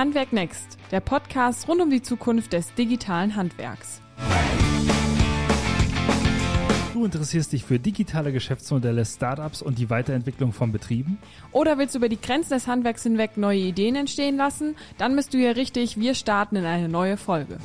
Handwerk Next, der Podcast rund um die Zukunft des digitalen Handwerks. Du interessierst dich für digitale Geschäftsmodelle, Startups und die Weiterentwicklung von Betrieben? Oder willst du über die Grenzen des Handwerks hinweg neue Ideen entstehen lassen? Dann bist du hier richtig. Wir starten in eine neue Folge.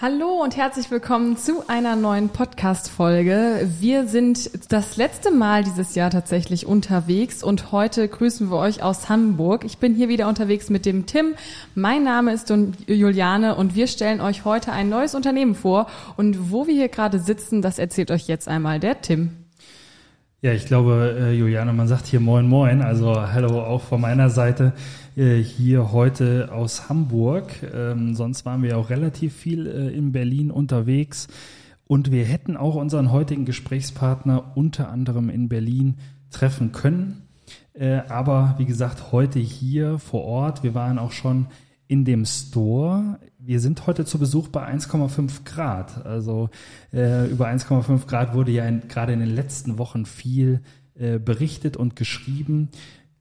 Hallo und herzlich willkommen zu einer neuen Podcast-Folge. Wir sind das letzte Mal dieses Jahr tatsächlich unterwegs und heute grüßen wir euch aus Hamburg. Ich bin hier wieder unterwegs mit dem Tim. Mein Name ist Juliane und wir stellen euch heute ein neues Unternehmen vor. Und wo wir hier gerade sitzen, das erzählt euch jetzt einmal der Tim. Ja, ich glaube, äh, Juliane, man sagt hier Moin Moin, also hallo auch von meiner Seite äh, hier heute aus Hamburg. Ähm, sonst waren wir auch relativ viel äh, in Berlin unterwegs und wir hätten auch unseren heutigen Gesprächspartner unter anderem in Berlin treffen können. Äh, aber wie gesagt, heute hier vor Ort. Wir waren auch schon in dem Store. Wir sind heute zu Besuch bei 1,5 Grad. Also äh, über 1,5 Grad wurde ja gerade in den letzten Wochen viel äh, berichtet und geschrieben.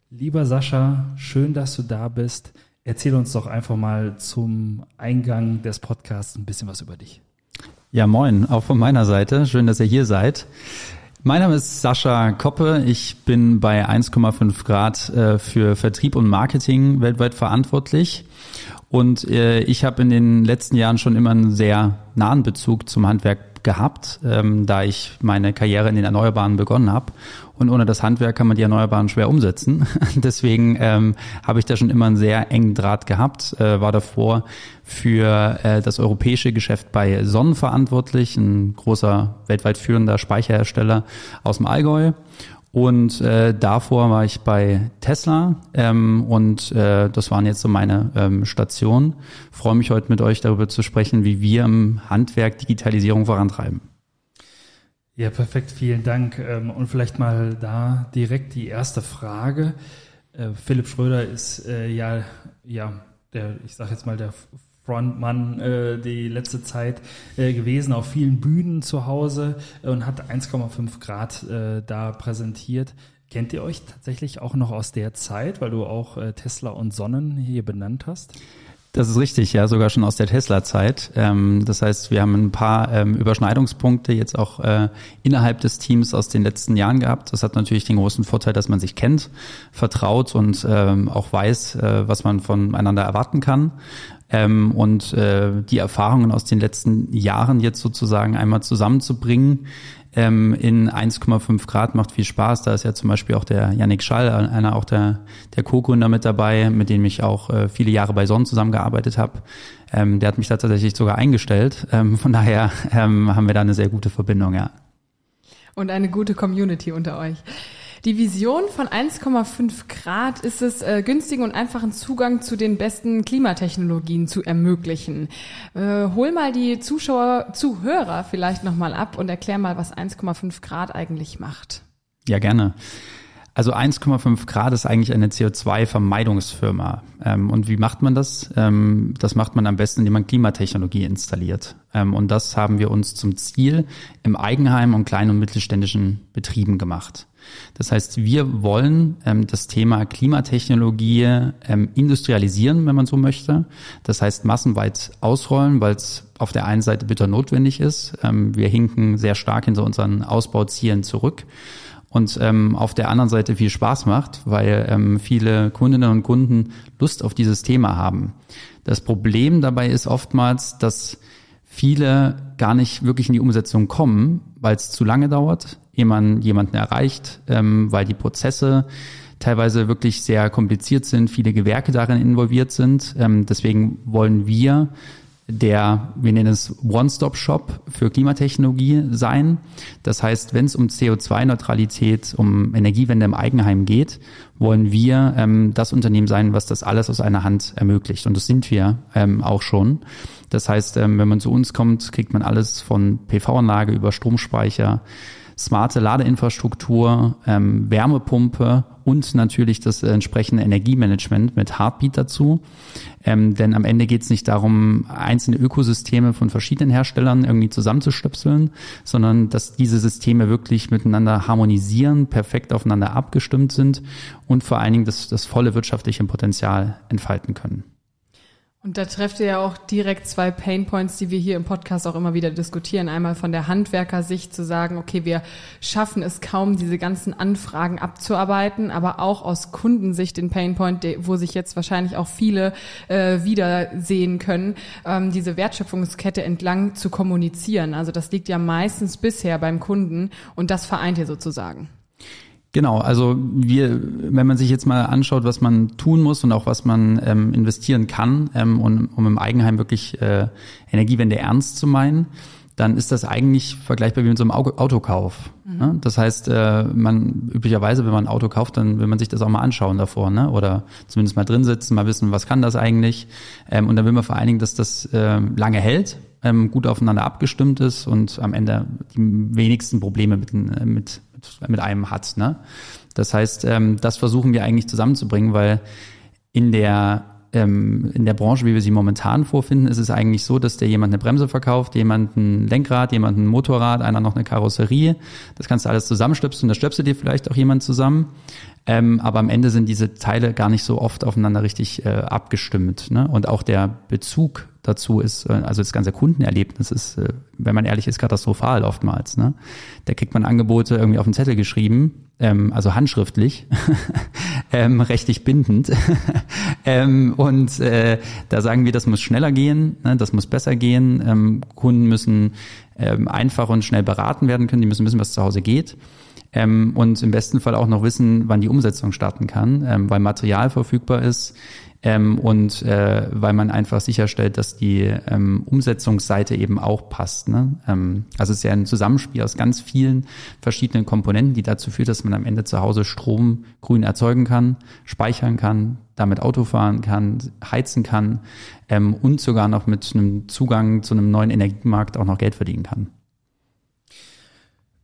Lieber Sascha, schön, dass du da bist. Erzähl uns doch einfach mal zum Eingang des Podcasts ein bisschen was über dich. Ja, moin, auch von meiner Seite. Schön, dass ihr hier seid. Mein Name ist Sascha Koppe. Ich bin bei 1,5 Grad äh, für Vertrieb und Marketing weltweit verantwortlich. Und äh, ich habe in den letzten Jahren schon immer einen sehr nahen Bezug zum Handwerk gehabt, ähm, da ich meine Karriere in den Erneuerbaren begonnen habe. Und ohne das Handwerk kann man die Erneuerbaren schwer umsetzen. Deswegen ähm, habe ich da schon immer einen sehr engen Draht gehabt, äh, war davor für äh, das europäische Geschäft bei Sonnen verantwortlich, ein großer weltweit führender Speicherhersteller aus dem Allgäu und äh, davor war ich bei Tesla ähm, und äh, das waren jetzt so meine ähm, Stationen. Freue mich heute mit euch darüber zu sprechen, wie wir im Handwerk Digitalisierung vorantreiben. Ja, perfekt, vielen Dank. Ähm, und vielleicht mal da direkt die erste Frage. Äh, Philipp Schröder ist äh, ja, ja, der, ich sage jetzt mal, der Frontmann äh, die letzte Zeit äh, gewesen, auf vielen Bühnen zu Hause äh, und hat 1,5 Grad äh, da präsentiert. Kennt ihr euch tatsächlich auch noch aus der Zeit, weil du auch äh, Tesla und Sonnen hier benannt hast? Das ist richtig, ja, sogar schon aus der Tesla-Zeit. Ähm, das heißt, wir haben ein paar ähm, Überschneidungspunkte jetzt auch äh, innerhalb des Teams aus den letzten Jahren gehabt. Das hat natürlich den großen Vorteil, dass man sich kennt, vertraut und ähm, auch weiß, äh, was man voneinander erwarten kann. Ähm, und äh, die Erfahrungen aus den letzten Jahren jetzt sozusagen einmal zusammenzubringen ähm, in 1,5 Grad macht viel Spaß. Da ist ja zum Beispiel auch der Yannick Schall, einer auch der, der Co-Gründer mit dabei, mit dem ich auch äh, viele Jahre bei Sonnen zusammengearbeitet habe. Ähm, der hat mich da tatsächlich sogar eingestellt. Ähm, von daher ähm, haben wir da eine sehr gute Verbindung, ja. Und eine gute Community unter euch. Die Vision von 1,5 Grad ist es, äh, günstigen und einfachen Zugang zu den besten Klimatechnologien zu ermöglichen. Äh, hol mal die Zuschauer, Zuhörer vielleicht nochmal ab und erklär mal, was 1,5 Grad eigentlich macht. Ja, gerne. Also 1,5 Grad ist eigentlich eine CO2-Vermeidungsfirma. Ähm, und wie macht man das? Ähm, das macht man am besten, indem man Klimatechnologie installiert. Ähm, und das haben wir uns zum Ziel im Eigenheim und kleinen und mittelständischen Betrieben gemacht. Das heißt, wir wollen ähm, das Thema Klimatechnologie ähm, industrialisieren, wenn man so möchte. Das heißt, massenweit ausrollen, weil es auf der einen Seite bitter notwendig ist. Ähm, wir hinken sehr stark hinter unseren Ausbauzielen zurück und ähm, auf der anderen Seite viel Spaß macht, weil ähm, viele Kundinnen und Kunden Lust auf dieses Thema haben. Das Problem dabei ist oftmals, dass viele gar nicht wirklich in die Umsetzung kommen, weil es zu lange dauert, man jemanden erreicht, ähm, weil die Prozesse teilweise wirklich sehr kompliziert sind, viele Gewerke darin involviert sind. Ähm, deswegen wollen wir der, wir nennen es One-Stop-Shop für Klimatechnologie sein. Das heißt, wenn es um CO2-Neutralität, um Energiewende im Eigenheim geht, wollen wir ähm, das Unternehmen sein, was das alles aus einer Hand ermöglicht. Und das sind wir ähm, auch schon. Das heißt, ähm, wenn man zu uns kommt, kriegt man alles von PV-Anlage über Stromspeicher smarte Ladeinfrastruktur, ähm, Wärmepumpe und natürlich das entsprechende Energiemanagement mit Heartbeat dazu. Ähm, denn am Ende geht es nicht darum, einzelne Ökosysteme von verschiedenen Herstellern irgendwie zusammenzustöpseln, sondern dass diese Systeme wirklich miteinander harmonisieren, perfekt aufeinander abgestimmt sind und vor allen Dingen das, das volle wirtschaftliche Potenzial entfalten können. Und da trefft ihr ja auch direkt zwei Painpoints, die wir hier im Podcast auch immer wieder diskutieren. Einmal von der Handwerkersicht zu sagen, okay, wir schaffen es kaum, diese ganzen Anfragen abzuarbeiten, aber auch aus Kundensicht den Painpoint, wo sich jetzt wahrscheinlich auch viele äh, wiedersehen können, ähm, diese Wertschöpfungskette entlang zu kommunizieren. Also das liegt ja meistens bisher beim Kunden und das vereint ihr sozusagen. Genau, also wir, wenn man sich jetzt mal anschaut, was man tun muss und auch was man ähm, investieren kann, ähm, um, um im Eigenheim wirklich äh, Energiewende ernst zu meinen, dann ist das eigentlich vergleichbar wie mit so einem Autokauf. Mhm. Ne? Das heißt, äh, man üblicherweise, wenn man ein Auto kauft, dann will man sich das auch mal anschauen davor, ne? Oder zumindest mal drin sitzen, mal wissen, was kann das eigentlich. Ähm, und dann will man vor allen Dingen, dass das äh, lange hält, ähm, gut aufeinander abgestimmt ist und am Ende die wenigsten Probleme mit, äh, mit mit einem hat. Ne? Das heißt, ähm, das versuchen wir eigentlich zusammenzubringen, weil in der ähm, in der Branche, wie wir sie momentan vorfinden, ist es eigentlich so, dass der jemand eine Bremse verkauft, jemand ein Lenkrad, jemand ein Motorrad, einer noch eine Karosserie. Das kannst du alles zusammenstöpseln und das stöpselt dir vielleicht auch jemand zusammen. Ähm, aber am Ende sind diese Teile gar nicht so oft aufeinander richtig äh, abgestimmt. Ne? Und auch der Bezug dazu ist, äh, also das ganze Kundenerlebnis ist, äh, wenn man ehrlich ist, katastrophal oftmals. Ne? Da kriegt man Angebote irgendwie auf den Zettel geschrieben, ähm, also handschriftlich, ähm, rechtlich bindend. ähm, und äh, da sagen wir, das muss schneller gehen, ne? das muss besser gehen. Ähm, Kunden müssen ähm, einfach und schnell beraten werden können, die müssen wissen, was zu Hause geht ähm, und im besten Fall auch noch wissen, wann die Umsetzung starten kann, ähm, weil Material verfügbar ist ähm, und äh, weil man einfach sicherstellt, dass die ähm, Umsetzungsseite eben auch passt. Ne? Ähm, also es ist ja ein Zusammenspiel aus ganz vielen verschiedenen Komponenten, die dazu führt, dass man am Ende zu Hause Strom grün erzeugen kann, speichern kann, damit Auto fahren kann, heizen kann ähm, und sogar noch mit einem Zugang zu einem neuen Energiemarkt auch noch Geld verdienen kann.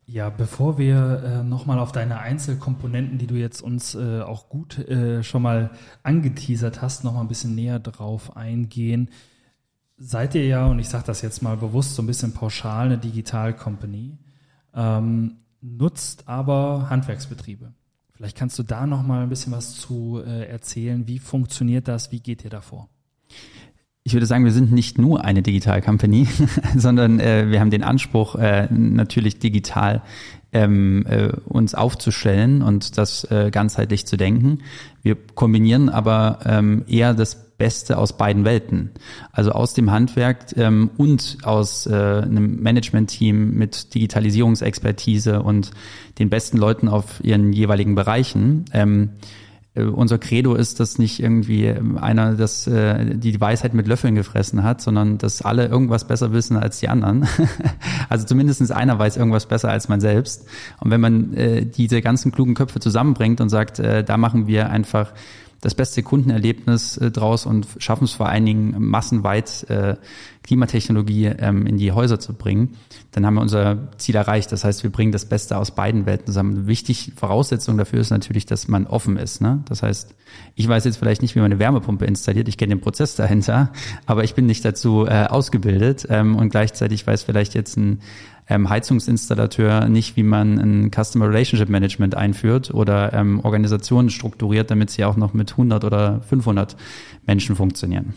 Ja, bevor wir äh, nochmal auf deine Einzelkomponenten, die du jetzt uns äh, auch gut äh, schon mal angeteasert hast, nochmal ein bisschen näher drauf eingehen. Seid ihr ja, und ich sage das jetzt mal bewusst so ein bisschen pauschal, eine Digital-Company, ähm, nutzt aber Handwerksbetriebe. Vielleicht kannst du da nochmal ein bisschen was zu äh, erzählen. Wie funktioniert das? Wie geht ihr davor? Ich würde sagen, wir sind nicht nur eine Digital Company, sondern äh, wir haben den Anspruch, äh, natürlich digital ähm, äh, uns aufzustellen und das äh, ganzheitlich zu denken. Wir kombinieren aber ähm, eher das Beste aus beiden Welten. Also aus dem Handwerk ähm, und aus äh, einem Management-Team mit Digitalisierungsexpertise und den besten Leuten auf ihren jeweiligen Bereichen. Ähm, äh, unser Credo ist, dass nicht irgendwie ähm, einer das, äh, die Weisheit mit Löffeln gefressen hat, sondern dass alle irgendwas besser wissen als die anderen. also zumindestens einer weiß irgendwas besser als man selbst. Und wenn man äh, diese ganzen klugen Köpfe zusammenbringt und sagt, äh, da machen wir einfach das beste Kundenerlebnis äh, draus und schaffen es vor allen Dingen massenweit äh, Klimatechnologie ähm, in die Häuser zu bringen, dann haben wir unser Ziel erreicht. Das heißt, wir bringen das Beste aus beiden Welten zusammen. Wichtig Voraussetzung dafür ist natürlich, dass man offen ist. Ne? Das heißt, ich weiß jetzt vielleicht nicht, wie man eine Wärmepumpe installiert. Ich kenne den Prozess dahinter, aber ich bin nicht dazu äh, ausgebildet ähm, und gleichzeitig weiß vielleicht jetzt ein ähm, Heizungsinstallateur nicht, wie man ein Customer Relationship Management einführt oder ähm, Organisationen strukturiert, damit sie auch noch mit 100 oder 500 Menschen funktionieren.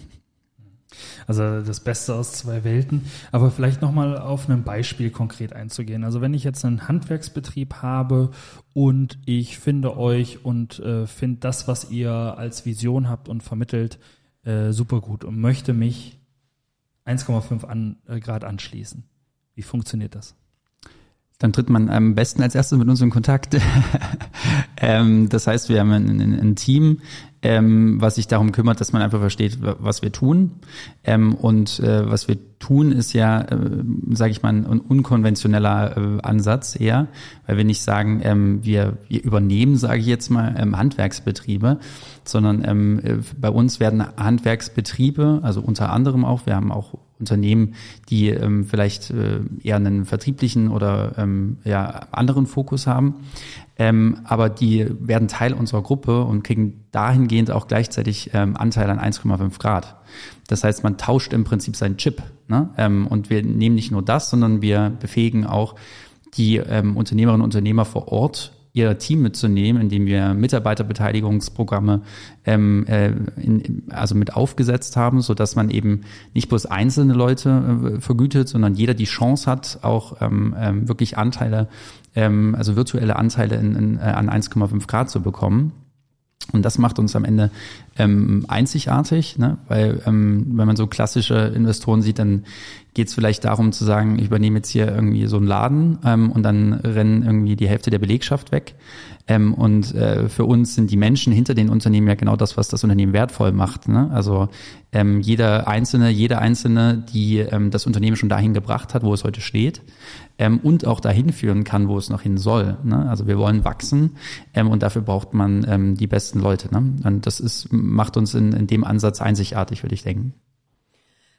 Also das Beste aus zwei Welten. Aber vielleicht nochmal auf ein Beispiel konkret einzugehen. Also wenn ich jetzt einen Handwerksbetrieb habe und ich finde euch und äh, finde das, was ihr als Vision habt und vermittelt, äh, super gut und möchte mich 1,5 an, äh, Grad anschließen. Wie funktioniert das? Dann tritt man am besten als erstes mit uns in Kontakt. ähm, das heißt, wir haben ein, ein, ein Team, ähm, was sich darum kümmert, dass man einfach versteht, was wir tun. Ähm, und äh, was wir tun, ist ja, äh, sage ich mal, ein unkonventioneller äh, Ansatz eher, weil wir nicht sagen, ähm, wir, wir übernehmen, sage ich jetzt mal, ähm, Handwerksbetriebe, sondern ähm, äh, bei uns werden Handwerksbetriebe, also unter anderem auch, wir haben auch Unternehmen, die ähm, vielleicht äh, eher einen vertrieblichen oder ähm, ja, anderen Fokus haben, ähm, aber die werden Teil unserer Gruppe und kriegen dahingehend auch gleichzeitig ähm, Anteil an 1,5 Grad. Das heißt, man tauscht im Prinzip seinen Chip. Ne? Ähm, und wir nehmen nicht nur das, sondern wir befähigen auch die ähm, Unternehmerinnen und Unternehmer vor Ort, ihr Team mitzunehmen, indem wir Mitarbeiterbeteiligungsprogramme ähm, äh, in, also mit aufgesetzt haben, so dass man eben nicht bloß einzelne Leute äh, vergütet, sondern jeder die Chance hat, auch ähm, ähm, wirklich Anteile, ähm, also virtuelle Anteile in, in, äh, an 1,5 Grad zu bekommen. Und das macht uns am Ende ähm, einzigartig, ne? weil ähm, wenn man so klassische Investoren sieht, dann geht es vielleicht darum zu sagen, ich übernehme jetzt hier irgendwie so einen Laden ähm, und dann rennen irgendwie die Hälfte der Belegschaft weg. Ähm, und äh, für uns sind die Menschen hinter den Unternehmen ja genau das, was das Unternehmen wertvoll macht. Ne? Also ähm, jeder Einzelne, jede Einzelne, die ähm, das Unternehmen schon dahin gebracht hat, wo es heute steht ähm, und auch dahin führen kann, wo es noch hin soll. Ne? Also wir wollen wachsen ähm, und dafür braucht man ähm, die besten Leute. Ne? Und das ist, macht uns in, in dem Ansatz einzigartig, würde ich denken.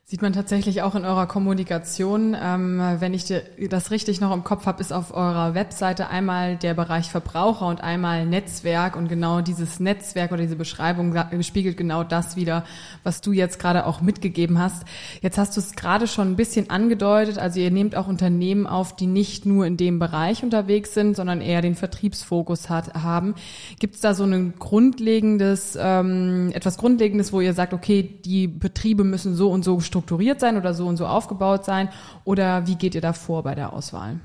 Sieht man tatsächlich auch in eurer Kommunikation. Ähm, wenn ich das richtig noch im Kopf habe, ist auf eurer Webseite einmal der Bereich Verbraucher und einmal Netzwerk. Und genau dieses Netzwerk oder diese Beschreibung spiegelt genau das wieder, was du jetzt gerade auch mitgegeben hast. Jetzt hast du es gerade schon ein bisschen angedeutet. Also ihr nehmt auch Unternehmen auf, die nicht nur in dem Bereich unterwegs sind, sondern eher den Vertriebsfokus hat, haben. Gibt es da so ein grundlegendes, ähm, etwas Grundlegendes, wo ihr sagt, okay, die Betriebe müssen so und so strukturiert sein oder so und so aufgebaut sein? Oder wie geht ihr da vor bei der Auswahl?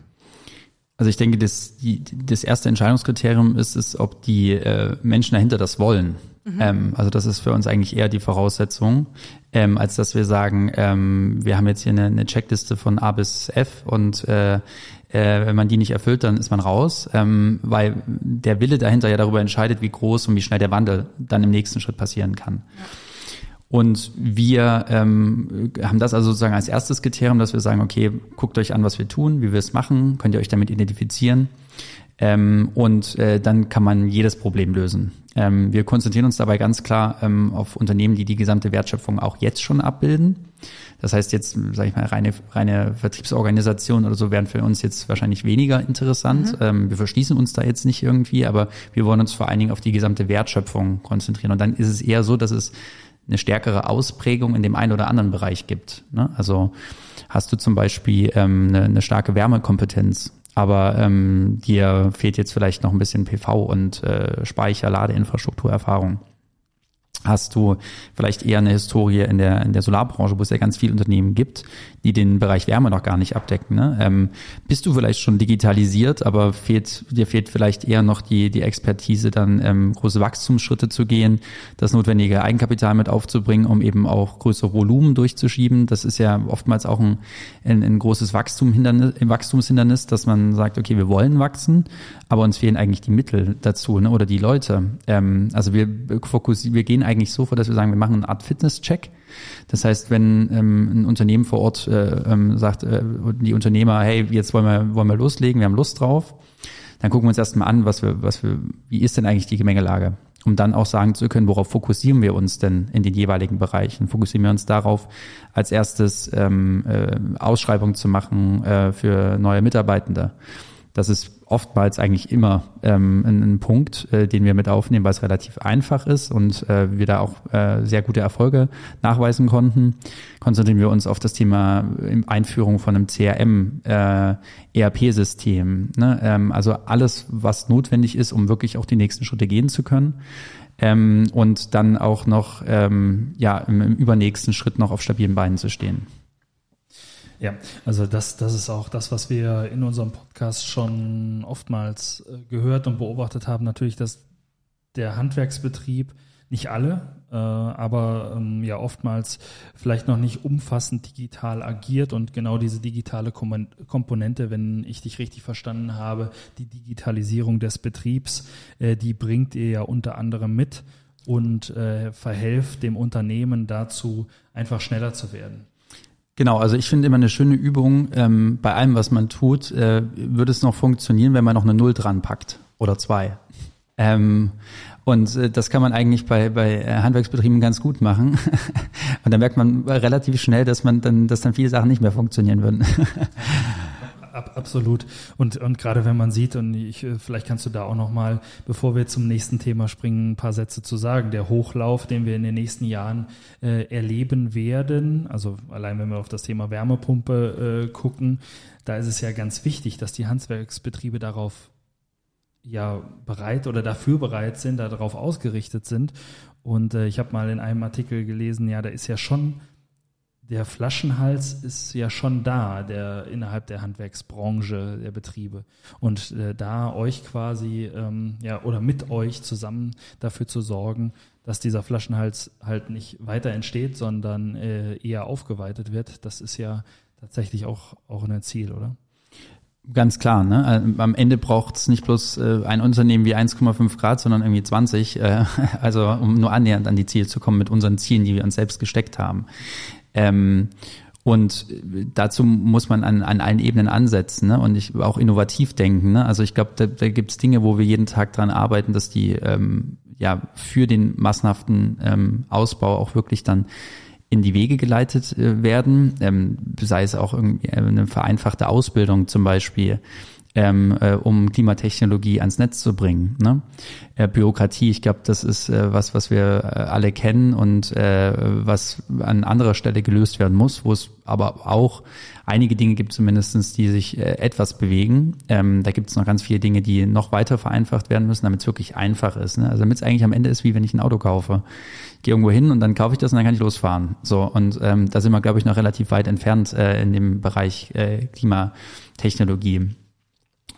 Also ich denke, das, die, das erste Entscheidungskriterium ist es, ob die äh, Menschen dahinter das wollen. Mhm. Ähm, also das ist für uns eigentlich eher die Voraussetzung, ähm, als dass wir sagen, ähm, wir haben jetzt hier eine, eine Checkliste von A bis F und äh, äh, wenn man die nicht erfüllt, dann ist man raus, ähm, weil der Wille dahinter ja darüber entscheidet, wie groß und wie schnell der Wandel dann im nächsten Schritt passieren kann. Ja. Und wir ähm, haben das also sozusagen als erstes Kriterium, dass wir sagen, okay, guckt euch an, was wir tun, wie wir es machen, könnt ihr euch damit identifizieren. Ähm, und äh, dann kann man jedes Problem lösen. Ähm, wir konzentrieren uns dabei ganz klar ähm, auf Unternehmen, die die gesamte Wertschöpfung auch jetzt schon abbilden. Das heißt jetzt, sage ich mal, reine, reine Vertriebsorganisation oder so wären für uns jetzt wahrscheinlich weniger interessant. Mhm. Ähm, wir verschließen uns da jetzt nicht irgendwie, aber wir wollen uns vor allen Dingen auf die gesamte Wertschöpfung konzentrieren. Und dann ist es eher so, dass es eine stärkere Ausprägung in dem einen oder anderen Bereich gibt. Ne? Also hast du zum Beispiel ähm, eine, eine starke Wärmekompetenz, aber ähm, dir fehlt jetzt vielleicht noch ein bisschen PV und äh, Speicher, Ladeinfrastrukturerfahrung hast du vielleicht eher eine Historie in der, in der Solarbranche, wo es ja ganz viele Unternehmen gibt, die den Bereich Wärme noch gar nicht abdecken. Ne? Ähm, bist du vielleicht schon digitalisiert, aber fehlt, dir fehlt vielleicht eher noch die, die Expertise, dann ähm, große Wachstumsschritte zu gehen, das notwendige Eigenkapital mit aufzubringen, um eben auch größere Volumen durchzuschieben. Das ist ja oftmals auch ein, ein, ein großes Wachstumshindernis, Wachstumshindernis, dass man sagt, okay, wir wollen wachsen, aber uns fehlen eigentlich die Mittel dazu ne? oder die Leute. Ähm, also wir wir gehen eigentlich so vor, dass wir sagen, wir machen eine Art Fitness-Check. Das heißt, wenn ähm, ein Unternehmen vor Ort äh, ähm, sagt, äh, die Unternehmer, hey, jetzt wollen wir, wollen wir loslegen, wir haben Lust drauf, dann gucken wir uns erstmal an, was wir, was wir, wie ist denn eigentlich die Gemengelage? Um dann auch sagen zu können, worauf fokussieren wir uns denn in den jeweiligen Bereichen? Fokussieren wir uns darauf, als erstes ähm, äh, Ausschreibungen zu machen äh, für neue Mitarbeitende? Das ist oftmals eigentlich immer ähm, ein, ein Punkt, äh, den wir mit aufnehmen, weil es relativ einfach ist und äh, wir da auch äh, sehr gute Erfolge nachweisen konnten. Konzentrieren wir uns auf das Thema Einführung von einem CRM, äh, ERP-System. Ne? Ähm, also alles, was notwendig ist, um wirklich auch die nächsten Schritte gehen zu können. Ähm, und dann auch noch ähm, ja, im, im übernächsten Schritt noch auf stabilen Beinen zu stehen. Ja, also das, das ist auch das, was wir in unserem Podcast schon oftmals äh, gehört und beobachtet haben. Natürlich, dass der Handwerksbetrieb, nicht alle, äh, aber ähm, ja oftmals vielleicht noch nicht umfassend digital agiert und genau diese digitale Komponente, wenn ich dich richtig verstanden habe, die Digitalisierung des Betriebs, äh, die bringt ihr ja unter anderem mit und verhelft dem Unternehmen dazu, einfach schneller zu werden. Genau, also ich finde immer eine schöne Übung, ähm, bei allem, was man tut, äh, würde es noch funktionieren, wenn man noch eine Null dran packt oder zwei. Ähm, und äh, das kann man eigentlich bei, bei äh, Handwerksbetrieben ganz gut machen. und dann merkt man relativ schnell, dass man dann, dass dann viele Sachen nicht mehr funktionieren würden. Ab, absolut. Und, und gerade wenn man sieht, und ich, äh, vielleicht kannst du da auch nochmal, bevor wir zum nächsten Thema springen, ein paar Sätze zu sagen. Der Hochlauf, den wir in den nächsten Jahren äh, erleben werden, also allein wenn wir auf das Thema Wärmepumpe äh, gucken, da ist es ja ganz wichtig, dass die Handwerksbetriebe darauf ja bereit oder dafür bereit sind, darauf ausgerichtet sind. Und äh, ich habe mal in einem Artikel gelesen, ja, da ist ja schon der Flaschenhals ist ja schon da, der innerhalb der Handwerksbranche der Betriebe. Und äh, da euch quasi, ähm, ja, oder mit euch zusammen dafür zu sorgen, dass dieser Flaschenhals halt nicht weiter entsteht, sondern äh, eher aufgeweitet wird, das ist ja tatsächlich auch, auch ein Ziel, oder? Ganz klar, ne? Äh, am Ende braucht es nicht bloß äh, ein Unternehmen wie 1,5 Grad, sondern irgendwie 20, äh, also um nur annähernd an die Ziele zu kommen mit unseren Zielen, die wir uns selbst gesteckt haben. Ähm, und dazu muss man an, an allen Ebenen ansetzen ne? und ich auch innovativ denken. Ne? Also ich glaube, da, da gibt es Dinge, wo wir jeden Tag dran arbeiten, dass die ähm, ja für den massenhaften ähm, Ausbau auch wirklich dann in die Wege geleitet äh, werden, ähm, sei es auch irgendwie eine vereinfachte Ausbildung zum Beispiel, ähm, äh, um Klimatechnologie ans Netz zu bringen. Ne? Äh, Bürokratie, ich glaube, das ist äh, was, was wir äh, alle kennen und äh, was an anderer Stelle gelöst werden muss, wo es aber auch einige Dinge gibt zumindestens, die sich äh, etwas bewegen. Ähm, da gibt es noch ganz viele Dinge, die noch weiter vereinfacht werden müssen, damit es wirklich einfach ist. Ne? Also damit es eigentlich am Ende ist, wie wenn ich ein Auto kaufe. Ich gehe irgendwo hin und dann kaufe ich das und dann kann ich losfahren. So und ähm, da sind wir, glaube ich, noch relativ weit entfernt äh, in dem Bereich äh, Klimatechnologie.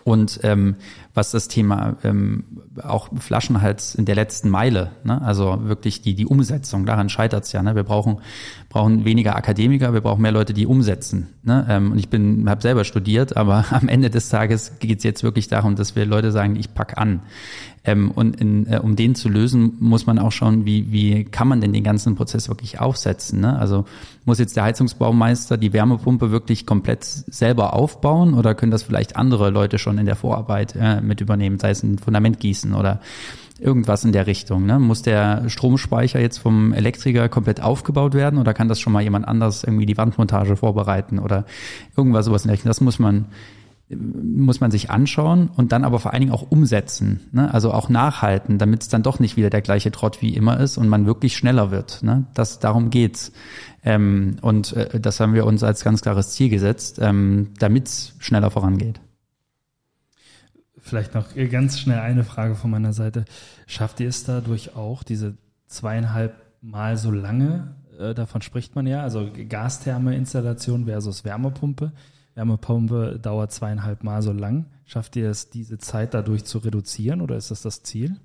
Und ähm, was das Thema ähm, auch Flaschenhals in der letzten Meile, ne? also wirklich die, die Umsetzung, daran scheitert es ja. Ne? Wir brauchen, brauchen weniger Akademiker, wir brauchen mehr Leute, die umsetzen. Ne? Ähm, und ich bin, habe selber studiert, aber am Ende des Tages geht es jetzt wirklich darum, dass wir Leute sagen, ich pack an. Ähm, und in, äh, um den zu lösen, muss man auch schauen, wie, wie kann man denn den ganzen Prozess wirklich aufsetzen. Ne? Also muss jetzt der Heizungsbaumeister die Wärmepumpe wirklich komplett selber aufbauen oder können das vielleicht andere Leute schon in der Vorarbeit äh, mit übernehmen, sei es ein Fundament gießen oder irgendwas in der Richtung. Ne? Muss der Stromspeicher jetzt vom Elektriker komplett aufgebaut werden oder kann das schon mal jemand anders irgendwie die Wandmontage vorbereiten oder irgendwas sowas in der Richtung? Das muss man muss man sich anschauen und dann aber vor allen Dingen auch umsetzen, ne? also auch nachhalten, damit es dann doch nicht wieder der gleiche Trott wie immer ist und man wirklich schneller wird. Ne? Das darum geht's. Ähm, und äh, das haben wir uns als ganz klares Ziel gesetzt, ähm, damit es schneller vorangeht. Vielleicht noch ganz schnell eine Frage von meiner Seite. Schafft ihr es dadurch auch, diese zweieinhalb Mal so lange, äh, davon spricht man ja, also Gastherme-Installation versus Wärmepumpe, Wärmepumpe dauert zweieinhalb Mal so lang. Schafft ihr es, diese Zeit dadurch zu reduzieren oder ist das das Ziel?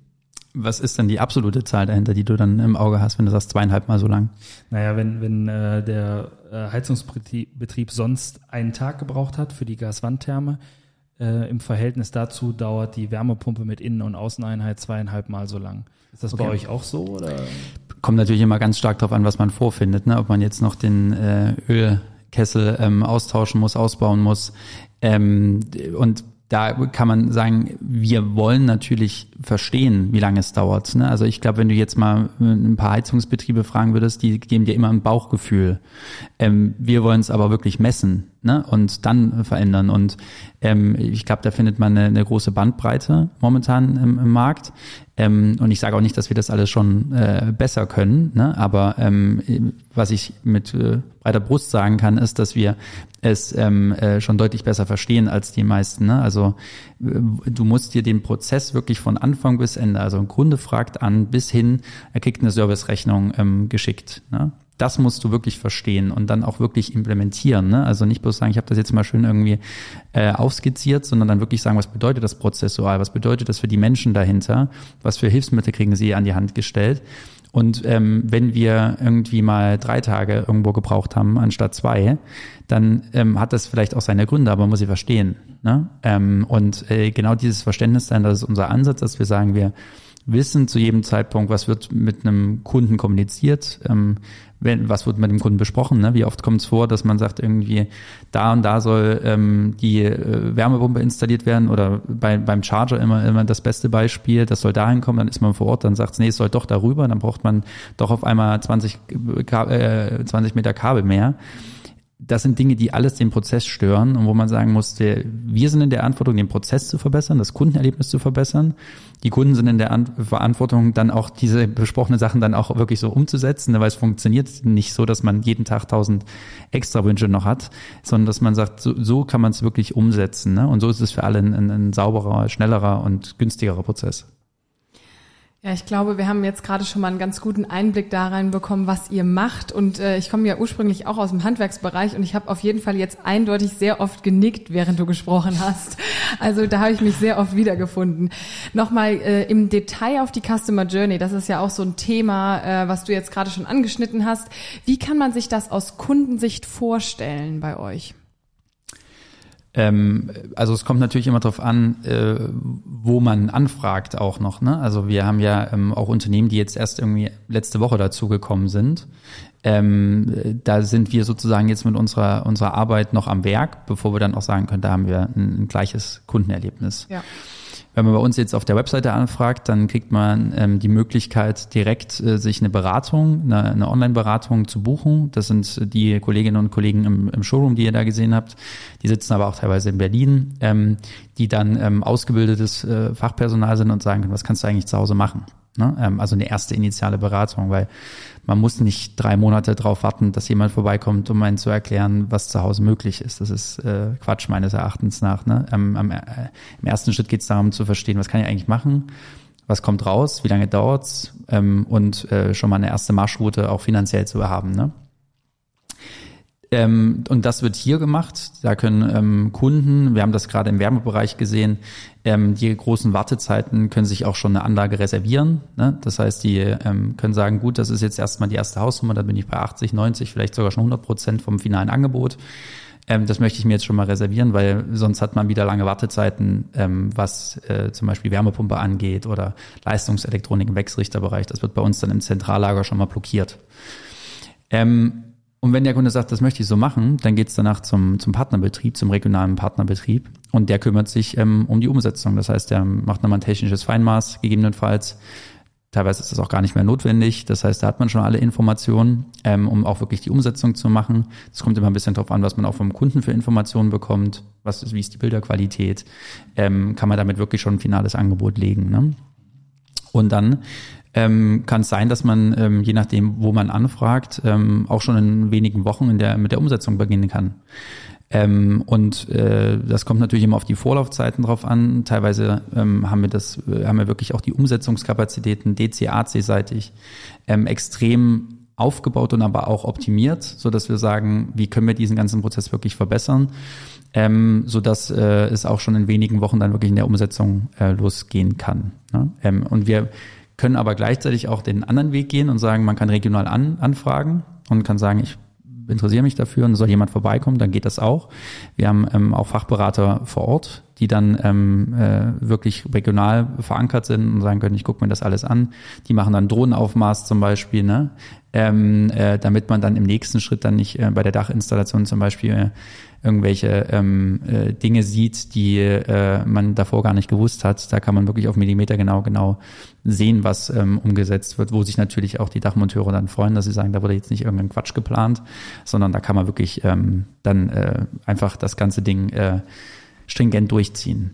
Was ist denn die absolute Zahl dahinter, die du dann im Auge hast, wenn du sagst zweieinhalb Mal so lang? Naja, wenn, wenn äh, der äh, Heizungsbetrieb sonst einen Tag gebraucht hat für die Gaswandtherme, äh, im Verhältnis dazu dauert die Wärmepumpe mit Innen- und Außeneinheit zweieinhalb Mal so lang. Ist das okay. bei euch auch so? Oder? Kommt natürlich immer ganz stark darauf an, was man vorfindet. Ne? Ob man jetzt noch den äh, Öl Kessel ähm, austauschen muss, ausbauen muss. Ähm, und da kann man sagen, wir wollen natürlich verstehen, wie lange es dauert. Ne? Also ich glaube, wenn du jetzt mal ein paar Heizungsbetriebe fragen würdest, die geben dir immer ein Bauchgefühl. Ähm, wir wollen es aber wirklich messen ne? und dann verändern. Und ähm, ich glaube, da findet man eine, eine große Bandbreite momentan im, im Markt. Ähm, und ich sage auch nicht, dass wir das alles schon äh, besser können, ne? aber ähm, was ich mit äh, breiter Brust sagen kann, ist, dass wir es ähm, äh, schon deutlich besser verstehen als die meisten. Ne? Also äh, du musst dir den Prozess wirklich von Anfang bis Ende, also ein Kunde fragt an, bis hin, er kriegt eine Servicerechnung ähm, geschickt. Ne? Das musst du wirklich verstehen und dann auch wirklich implementieren. Ne? Also nicht bloß sagen, ich habe das jetzt mal schön irgendwie äh, aufskizziert, sondern dann wirklich sagen, was bedeutet das prozessual, was bedeutet das für die Menschen dahinter, was für Hilfsmittel kriegen sie an die Hand gestellt. Und ähm, wenn wir irgendwie mal drei Tage irgendwo gebraucht haben anstatt zwei, dann ähm, hat das vielleicht auch seine Gründe, aber man muss sie verstehen. Ne? Ähm, und äh, genau dieses Verständnis sein, das ist unser Ansatz, dass wir sagen, wir wissen zu jedem Zeitpunkt, was wird mit einem Kunden kommuniziert, ähm, wenn, was wird mit dem Kunden besprochen. Ne? Wie oft kommt es vor, dass man sagt, irgendwie da und da soll ähm, die äh, Wärmepumpe installiert werden oder bei, beim Charger immer, immer das beste Beispiel, das soll dahin kommen, dann ist man vor Ort, dann sagt es, nee, es soll doch darüber, dann braucht man doch auf einmal 20, äh, 20 Meter Kabel mehr das sind Dinge, die alles den Prozess stören und wo man sagen muss, der, wir sind in der Verantwortung, den Prozess zu verbessern, das Kundenerlebnis zu verbessern. Die Kunden sind in der An Verantwortung, dann auch diese besprochenen Sachen dann auch wirklich so umzusetzen, weil es funktioniert nicht so, dass man jeden Tag tausend extra Wünsche noch hat, sondern dass man sagt, so, so kann man es wirklich umsetzen. Ne? Und so ist es für alle ein, ein sauberer, schnellerer und günstigerer Prozess. Ja, ich glaube, wir haben jetzt gerade schon mal einen ganz guten Einblick da reinbekommen, was ihr macht. Und äh, ich komme ja ursprünglich auch aus dem Handwerksbereich und ich habe auf jeden Fall jetzt eindeutig sehr oft genickt, während du gesprochen hast. Also da habe ich mich sehr oft wiedergefunden. Nochmal äh, im Detail auf die Customer Journey. Das ist ja auch so ein Thema, äh, was du jetzt gerade schon angeschnitten hast. Wie kann man sich das aus Kundensicht vorstellen bei euch? Ähm, also es kommt natürlich immer darauf an, äh, wo man anfragt auch noch. Ne? Also wir haben ja ähm, auch Unternehmen, die jetzt erst irgendwie letzte Woche dazugekommen sind. Ähm, da sind wir sozusagen jetzt mit unserer unserer Arbeit noch am Werk, bevor wir dann auch sagen können, da haben wir ein, ein gleiches Kundenerlebnis. Ja. Wenn man bei uns jetzt auf der Webseite anfragt, dann kriegt man ähm, die Möglichkeit, direkt äh, sich eine Beratung, eine, eine Online-Beratung zu buchen. Das sind die Kolleginnen und Kollegen im, im, Showroom, die ihr da gesehen habt. Die sitzen aber auch teilweise in Berlin, ähm, die dann ähm, ausgebildetes äh, Fachpersonal sind und sagen können, was kannst du eigentlich zu Hause machen? Ne? Ähm, also eine erste initiale Beratung, weil man muss nicht drei Monate darauf warten, dass jemand vorbeikommt, um einen zu erklären, was zu Hause möglich ist. Das ist äh, Quatsch meines Erachtens nach. Ne? Ähm, am, äh, Im ersten Schritt geht es darum zu verstehen, was kann ich eigentlich machen, was kommt raus, wie lange dauert's ähm, und äh, schon mal eine erste Marschroute auch finanziell zu haben. Ne? Ähm, und das wird hier gemacht. Da können ähm, Kunden, wir haben das gerade im Wärmebereich gesehen, ähm, die großen Wartezeiten können sich auch schon eine Anlage reservieren. Ne? Das heißt, die ähm, können sagen, gut, das ist jetzt erstmal die erste Hausnummer, dann bin ich bei 80, 90, vielleicht sogar schon 100 Prozent vom finalen Angebot. Ähm, das möchte ich mir jetzt schon mal reservieren, weil sonst hat man wieder lange Wartezeiten, ähm, was äh, zum Beispiel Wärmepumpe angeht oder Leistungselektronik im Wechselrichterbereich. Das wird bei uns dann im Zentrallager schon mal blockiert. Ähm, und wenn der Kunde sagt, das möchte ich so machen, dann geht es danach zum, zum Partnerbetrieb, zum regionalen Partnerbetrieb. Und der kümmert sich ähm, um die Umsetzung. Das heißt, der macht nochmal ein technisches Feinmaß, gegebenenfalls. Teilweise ist das auch gar nicht mehr notwendig. Das heißt, da hat man schon alle Informationen, ähm, um auch wirklich die Umsetzung zu machen. Es kommt immer ein bisschen darauf an, was man auch vom Kunden für Informationen bekommt. Was ist, wie ist die Bilderqualität? Ähm, kann man damit wirklich schon ein finales Angebot legen? Ne? Und dann ähm, kann es sein, dass man, ähm, je nachdem, wo man anfragt, ähm, auch schon in wenigen Wochen in der, mit der Umsetzung beginnen kann. Ähm, und äh, das kommt natürlich immer auf die Vorlaufzeiten drauf an. Teilweise ähm, haben wir das, äh, haben wir wirklich auch die Umsetzungskapazitäten DC, AC-seitig ähm, extrem aufgebaut und aber auch optimiert, so dass wir sagen, wie können wir diesen ganzen Prozess wirklich verbessern, ähm, so dass äh, es auch schon in wenigen Wochen dann wirklich in der Umsetzung äh, losgehen kann. Ne? Ähm, und wir können aber gleichzeitig auch den anderen Weg gehen und sagen, man kann regional an, anfragen und kann sagen, ich interessiere mich dafür und soll jemand vorbeikommen, dann geht das auch. Wir haben ähm, auch Fachberater vor Ort, die dann ähm, äh, wirklich regional verankert sind und sagen können, ich gucke mir das alles an. Die machen dann Drohnenaufmaß zum Beispiel, ne? ähm, äh, damit man dann im nächsten Schritt dann nicht äh, bei der Dachinstallation zum Beispiel äh, irgendwelche ähm, äh, Dinge sieht, die äh, man davor gar nicht gewusst hat. Da kann man wirklich auf Millimeter genau genau sehen, was ähm, umgesetzt wird, wo sich natürlich auch die Dachmonteure dann freuen, dass sie sagen, da wurde jetzt nicht irgendein Quatsch geplant, sondern da kann man wirklich ähm, dann äh, einfach das ganze Ding äh, stringent durchziehen.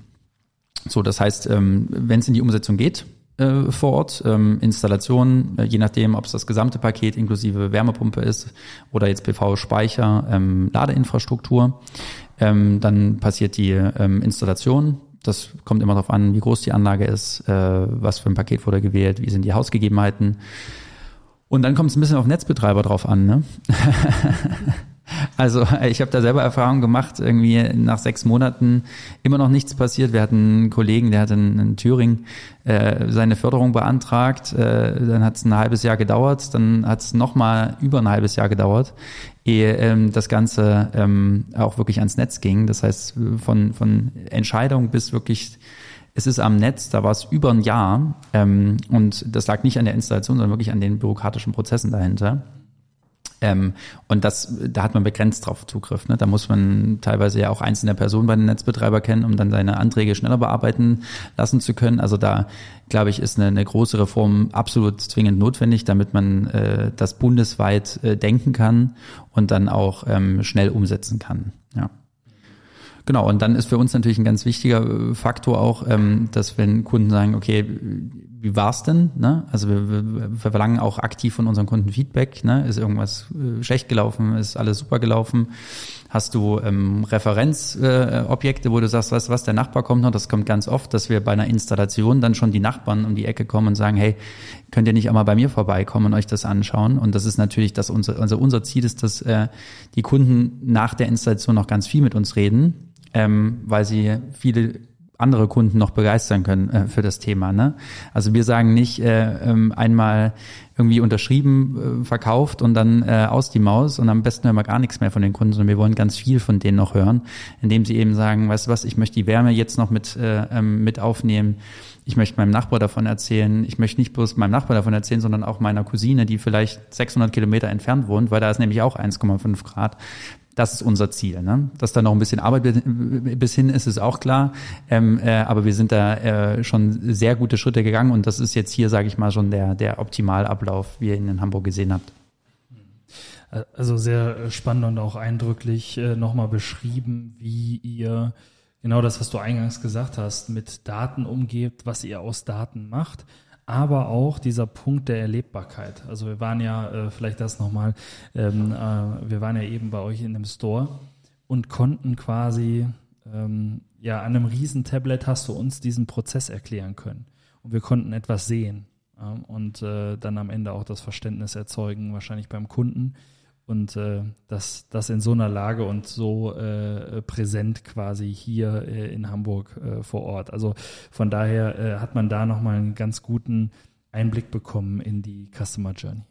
So, das heißt, ähm, wenn es in die Umsetzung geht, äh, vor Ort, ähm, Installation, äh, je nachdem, ob es das gesamte Paket inklusive Wärmepumpe ist oder jetzt PV-Speicher, ähm, Ladeinfrastruktur. Ähm, dann passiert die ähm, Installation. Das kommt immer darauf an, wie groß die Anlage ist, äh, was für ein Paket wurde gewählt, wie sind die Hausgegebenheiten. Und dann kommt es ein bisschen auf Netzbetreiber drauf an. Ne? Also ich habe da selber Erfahrungen gemacht, irgendwie nach sechs Monaten immer noch nichts passiert. Wir hatten einen Kollegen, der hat in, in Thüringen äh, seine Förderung beantragt, äh, dann hat es ein halbes Jahr gedauert, dann hat es nochmal über ein halbes Jahr gedauert, ehe ähm, das Ganze ähm, auch wirklich ans Netz ging. Das heißt, von, von Entscheidung bis wirklich Es ist am Netz, da war es über ein Jahr ähm, und das lag nicht an der Installation, sondern wirklich an den bürokratischen Prozessen dahinter. Ähm, und das, da hat man begrenzt drauf Zugriff. Ne? Da muss man teilweise ja auch einzelne Personen bei den Netzbetreiber kennen, um dann seine Anträge schneller bearbeiten lassen zu können. Also da, glaube ich, ist eine, eine große Reform absolut zwingend notwendig, damit man äh, das bundesweit äh, denken kann und dann auch ähm, schnell umsetzen kann. Ja. Genau, und dann ist für uns natürlich ein ganz wichtiger äh, Faktor auch, ähm, dass wenn Kunden sagen, okay, wie war's denn? Ne? Also wir, wir, wir verlangen auch aktiv von unseren Kunden Feedback. Ne? Ist irgendwas äh, schlecht gelaufen? Ist alles super gelaufen? Hast du ähm, Referenzobjekte, äh, wo du sagst, du was, der Nachbar kommt noch? Das kommt ganz oft, dass wir bei einer Installation dann schon die Nachbarn um die Ecke kommen und sagen, hey, könnt ihr nicht einmal bei mir vorbeikommen und euch das anschauen? Und das ist natürlich, dass unser, also unser Ziel ist, dass äh, die Kunden nach der Installation noch ganz viel mit uns reden ähm, weil sie viele andere Kunden noch begeistern können äh, für das Thema. Ne? Also wir sagen nicht äh, ähm, einmal irgendwie unterschrieben, äh, verkauft und dann äh, aus die Maus und am besten hören wir gar nichts mehr von den Kunden, sondern wir wollen ganz viel von denen noch hören, indem sie eben sagen, weißt du was, ich möchte die Wärme jetzt noch mit, äh, ähm, mit aufnehmen. Ich möchte meinem Nachbar davon erzählen. Ich möchte nicht bloß meinem Nachbar davon erzählen, sondern auch meiner Cousine, die vielleicht 600 Kilometer entfernt wohnt, weil da ist nämlich auch 1,5 Grad. Das ist unser Ziel. Ne? Dass da noch ein bisschen Arbeit bis hin ist, ist auch klar. Ähm, äh, aber wir sind da äh, schon sehr gute Schritte gegangen und das ist jetzt hier, sage ich mal, schon der, der Optimalablauf, wie ihr ihn in Hamburg gesehen habt. Also sehr spannend und auch eindrücklich äh, nochmal beschrieben, wie ihr genau das, was du eingangs gesagt hast, mit Daten umgebt, was ihr aus Daten macht aber auch dieser Punkt der Erlebbarkeit. Also wir waren ja, äh, vielleicht das nochmal, ähm, äh, wir waren ja eben bei euch in dem Store und konnten quasi, ähm, ja, an einem riesen Tablet hast du uns diesen Prozess erklären können. Und wir konnten etwas sehen äh, und äh, dann am Ende auch das Verständnis erzeugen, wahrscheinlich beim Kunden und äh, das, das in so einer Lage und so äh, präsent quasi hier äh, in Hamburg äh, vor Ort. Also von daher äh, hat man da nochmal einen ganz guten Einblick bekommen in die Customer Journey.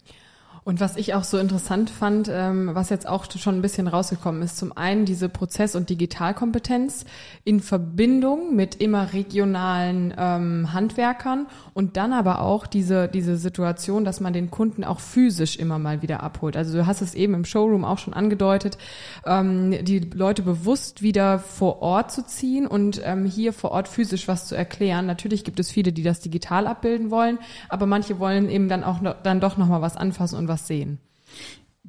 Und was ich auch so interessant fand, ähm, was jetzt auch schon ein bisschen rausgekommen ist, zum einen diese Prozess- und Digitalkompetenz in Verbindung mit immer regionalen ähm, Handwerkern und dann aber auch diese, diese Situation, dass man den Kunden auch physisch immer mal wieder abholt. Also du hast es eben im Showroom auch schon angedeutet, ähm, die Leute bewusst wieder vor Ort zu ziehen und ähm, hier vor Ort physisch was zu erklären. Natürlich gibt es viele, die das digital abbilden wollen, aber manche wollen eben dann auch noch, dann doch nochmal was anfassen und was was sehen.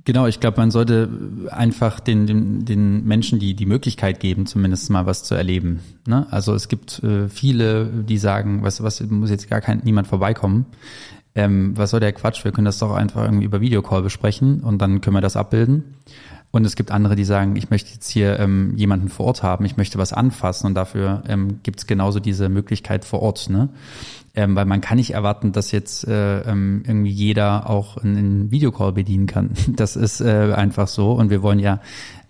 Genau, ich glaube, man sollte einfach den, den, den Menschen die, die Möglichkeit geben, zumindest mal was zu erleben. Ne? Also es gibt äh, viele, die sagen, du was, muss jetzt gar kein, niemand vorbeikommen. Ähm, was soll der Quatsch? Wir können das doch einfach irgendwie über Videocall besprechen und dann können wir das abbilden. Und es gibt andere, die sagen, ich möchte jetzt hier ähm, jemanden vor Ort haben, ich möchte was anfassen und dafür ähm, gibt es genauso diese Möglichkeit vor Ort. Ne? ähm, weil man kann nicht erwarten, dass jetzt äh, ähm, irgendwie jeder auch einen Videocall bedienen kann. Das ist äh, einfach so und wir wollen ja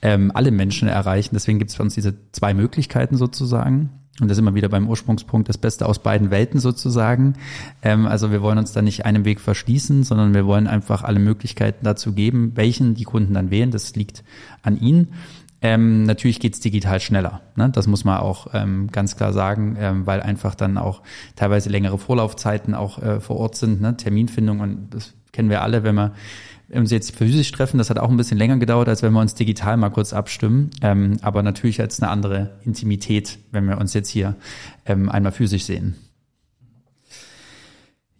ähm, alle Menschen erreichen. Deswegen gibt es für uns diese zwei Möglichkeiten sozusagen. Und das ist immer wieder beim Ursprungspunkt das Beste aus beiden Welten sozusagen. Ähm, also wir wollen uns da nicht einem Weg verschließen, sondern wir wollen einfach alle Möglichkeiten dazu geben, welchen die Kunden dann wählen. Das liegt an ihnen. Ähm, natürlich geht's digital schneller. Ne? Das muss man auch ähm, ganz klar sagen, ähm, weil einfach dann auch teilweise längere Vorlaufzeiten auch äh, vor Ort sind, ne? Terminfindung und das kennen wir alle, wenn uns jetzt physisch treffen, das hat auch ein bisschen länger gedauert, als wenn wir uns digital mal kurz abstimmen. Ähm, aber natürlich jetzt eine andere Intimität, wenn wir uns jetzt hier ähm, einmal physisch sehen.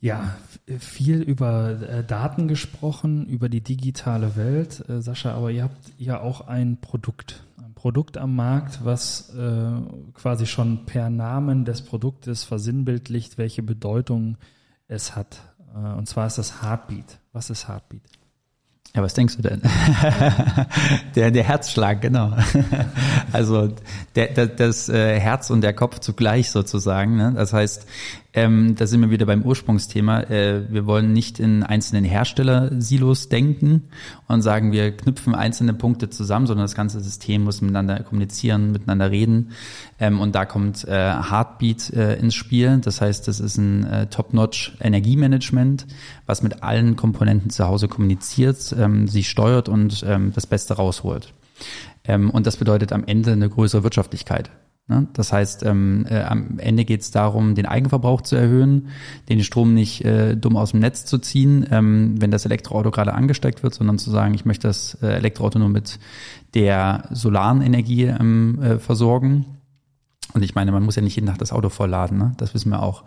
Ja, viel über äh, Daten gesprochen, über die digitale Welt. Äh, Sascha, aber ihr habt ja auch ein Produkt, ein Produkt am Markt, was äh, quasi schon per Namen des Produktes versinnbildlicht, welche Bedeutung es hat. Äh, und zwar ist das Heartbeat. Was ist Heartbeat? Ja, was denkst du denn? der, der Herzschlag, genau. also der, der, das äh, Herz und der Kopf zugleich sozusagen. Ne? Das heißt, ähm, da sind wir wieder beim Ursprungsthema. Äh, wir wollen nicht in einzelnen Hersteller-Silos denken und sagen, wir knüpfen einzelne Punkte zusammen, sondern das ganze System muss miteinander kommunizieren, miteinander reden. Ähm, und da kommt äh, Heartbeat äh, ins Spiel. Das heißt, das ist ein äh, Top-Notch Energiemanagement, was mit allen Komponenten zu Hause kommuniziert, ähm, sie steuert und ähm, das Beste rausholt. Ähm, und das bedeutet am Ende eine größere Wirtschaftlichkeit? Das heißt, ähm, äh, am Ende geht es darum, den Eigenverbrauch zu erhöhen, den Strom nicht äh, dumm aus dem Netz zu ziehen, ähm, wenn das Elektroauto gerade angesteckt wird, sondern zu sagen, ich möchte das äh, Elektroauto nur mit der solaren Energie ähm, äh, versorgen. Und ich meine, man muss ja nicht jeden Tag das Auto vollladen, ne? das wissen wir auch.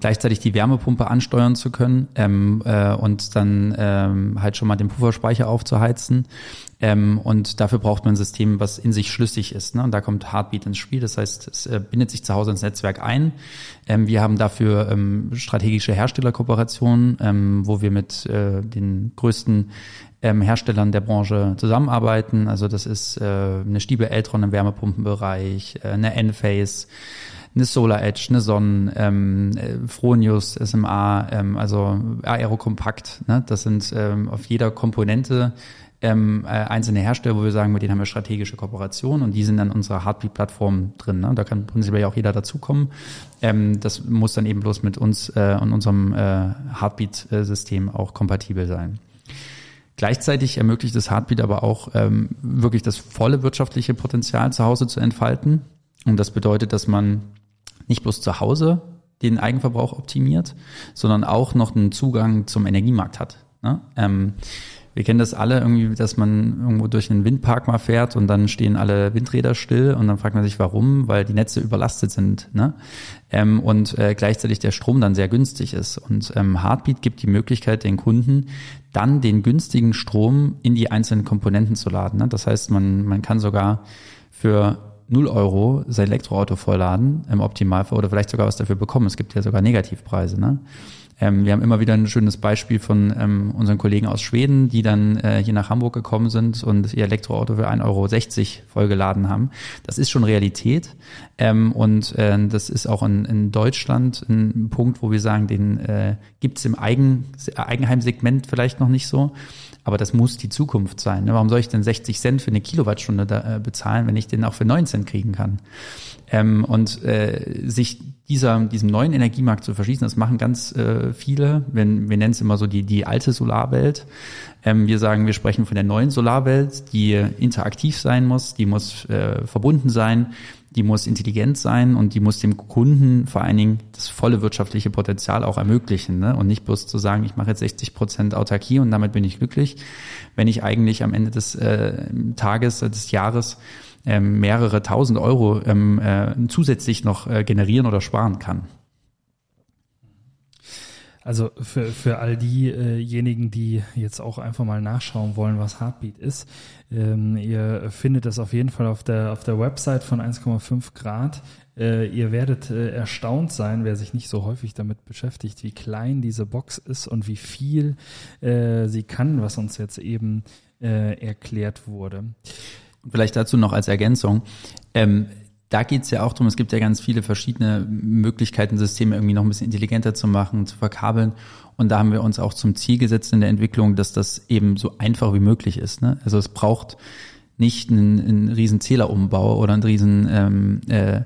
Gleichzeitig die Wärmepumpe ansteuern zu können ähm, äh, und dann ähm, halt schon mal den Pufferspeicher aufzuheizen. Ähm, und dafür braucht man ein System, was in sich schlüssig ist. Ne? Und da kommt Heartbeat ins Spiel. Das heißt, es äh, bindet sich zu Hause ins Netzwerk ein. Ähm, wir haben dafür ähm, strategische Herstellerkooperationen, ähm, wo wir mit äh, den größten ähm, Herstellern der Branche zusammenarbeiten. Also das ist äh, eine Stiebe Eltron im Wärmepumpenbereich, äh, eine Enphase, eine Solar Edge, eine Sonnen, ähm, äh, Fronius, SMA, ähm, also Aerokompakt. Ne? Das sind ähm, auf jeder Komponente ähm, äh, einzelne Hersteller, wo wir sagen, mit denen haben wir strategische Kooperationen und die sind dann unserer Heartbeat-Plattform drin. Ne? Da kann prinzipiell auch jeder dazukommen. Ähm, das muss dann eben bloß mit uns äh, und unserem äh, Heartbeat-System auch kompatibel sein. Gleichzeitig ermöglicht das Heartbeat aber auch ähm, wirklich das volle wirtschaftliche Potenzial zu Hause zu entfalten. Und das bedeutet, dass man nicht bloß zu Hause den Eigenverbrauch optimiert, sondern auch noch einen Zugang zum Energiemarkt hat. Ne? Ähm, wir kennen das alle irgendwie, dass man irgendwo durch einen Windpark mal fährt und dann stehen alle Windräder still und dann fragt man sich, warum, weil die Netze überlastet sind. Ne? Ähm, und äh, gleichzeitig der Strom dann sehr günstig ist. Und ähm, Heartbeat gibt die Möglichkeit den Kunden, dann den günstigen Strom in die einzelnen Komponenten zu laden. Ne? Das heißt, man, man kann sogar für 0 Euro sein Elektroauto vollladen im Optimalfall oder vielleicht sogar was dafür bekommen. Es gibt ja sogar Negativpreise. Ne? Ähm, wir haben immer wieder ein schönes Beispiel von ähm, unseren Kollegen aus Schweden, die dann äh, hier nach Hamburg gekommen sind und ihr Elektroauto für 1,60 Euro vollgeladen haben. Das ist schon Realität. Ähm, und äh, das ist auch in, in Deutschland ein Punkt, wo wir sagen, den äh, gibt es im Eigen, Eigenheimsegment vielleicht noch nicht so. Aber das muss die Zukunft sein. Ne? Warum soll ich denn 60 Cent für eine Kilowattstunde da, äh, bezahlen, wenn ich den auch für 9 Cent kriegen kann? Ähm, und äh, sich dieser, diesem neuen Energiemarkt zu verschließen, das machen ganz äh, viele. Wir, wir nennen es immer so die, die alte Solarwelt. Ähm, wir sagen, wir sprechen von der neuen Solarwelt, die interaktiv sein muss, die muss äh, verbunden sein, die muss intelligent sein und die muss dem Kunden vor allen Dingen das volle wirtschaftliche Potenzial auch ermöglichen. Ne? Und nicht bloß zu sagen, ich mache jetzt 60 Prozent Autarkie und damit bin ich glücklich, wenn ich eigentlich am Ende des äh, Tages, äh, des Jahres ähm, mehrere tausend Euro ähm, äh, zusätzlich noch äh, generieren oder sparen kann. Also für, für all diejenigen, die jetzt auch einfach mal nachschauen wollen, was Heartbeat ist, ähm, ihr findet das auf jeden Fall auf der, auf der Website von 1,5 Grad. Äh, ihr werdet äh, erstaunt sein, wer sich nicht so häufig damit beschäftigt, wie klein diese Box ist und wie viel äh, sie kann, was uns jetzt eben äh, erklärt wurde. Vielleicht dazu noch als Ergänzung. Ähm, da geht es ja auch darum, es gibt ja ganz viele verschiedene Möglichkeiten, Systeme irgendwie noch ein bisschen intelligenter zu machen, zu verkabeln. Und da haben wir uns auch zum Ziel gesetzt in der Entwicklung, dass das eben so einfach wie möglich ist. Ne? Also es braucht nicht einen, einen riesen Zählerumbau oder einen riesen ähm, äh,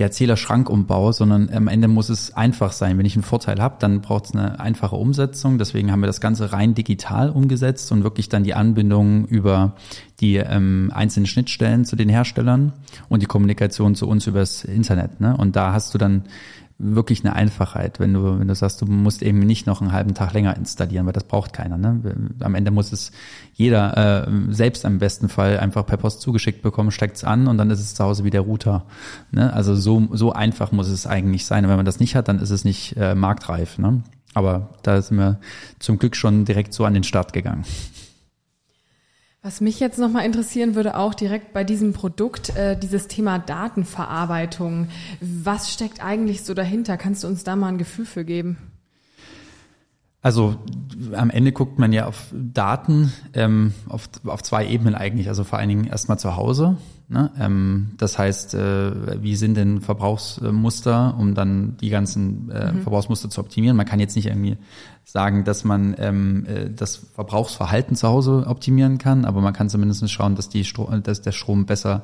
ja, Zählerschrankumbau, sondern am Ende muss es einfach sein. Wenn ich einen Vorteil habe, dann braucht es eine einfache Umsetzung. Deswegen haben wir das Ganze rein digital umgesetzt und wirklich dann die Anbindung über die ähm, einzelnen Schnittstellen zu den Herstellern und die Kommunikation zu uns übers Internet. Ne? Und da hast du dann wirklich eine Einfachheit, wenn du, wenn du sagst, du musst eben nicht noch einen halben Tag länger installieren, weil das braucht keiner. Ne? Am Ende muss es jeder äh, selbst am besten Fall einfach per Post zugeschickt bekommen, steckt es an und dann ist es zu Hause wie der Router. Ne? Also so, so einfach muss es eigentlich sein. Und wenn man das nicht hat, dann ist es nicht äh, marktreif. Ne? Aber da sind wir zum Glück schon direkt so an den Start gegangen. Was mich jetzt nochmal interessieren würde, auch direkt bei diesem Produkt, äh, dieses Thema Datenverarbeitung. Was steckt eigentlich so dahinter? Kannst du uns da mal ein Gefühl für geben? Also am Ende guckt man ja auf Daten ähm, auf, auf zwei Ebenen eigentlich. Also vor allen Dingen erstmal zu Hause. Ne? Ähm, das heißt, äh, wie sind denn Verbrauchsmuster, um dann die ganzen äh, mhm. Verbrauchsmuster zu optimieren? Man kann jetzt nicht irgendwie sagen, dass man ähm, äh, das Verbrauchsverhalten zu Hause optimieren kann, aber man kann zumindest schauen, dass, die Stro dass der Strom besser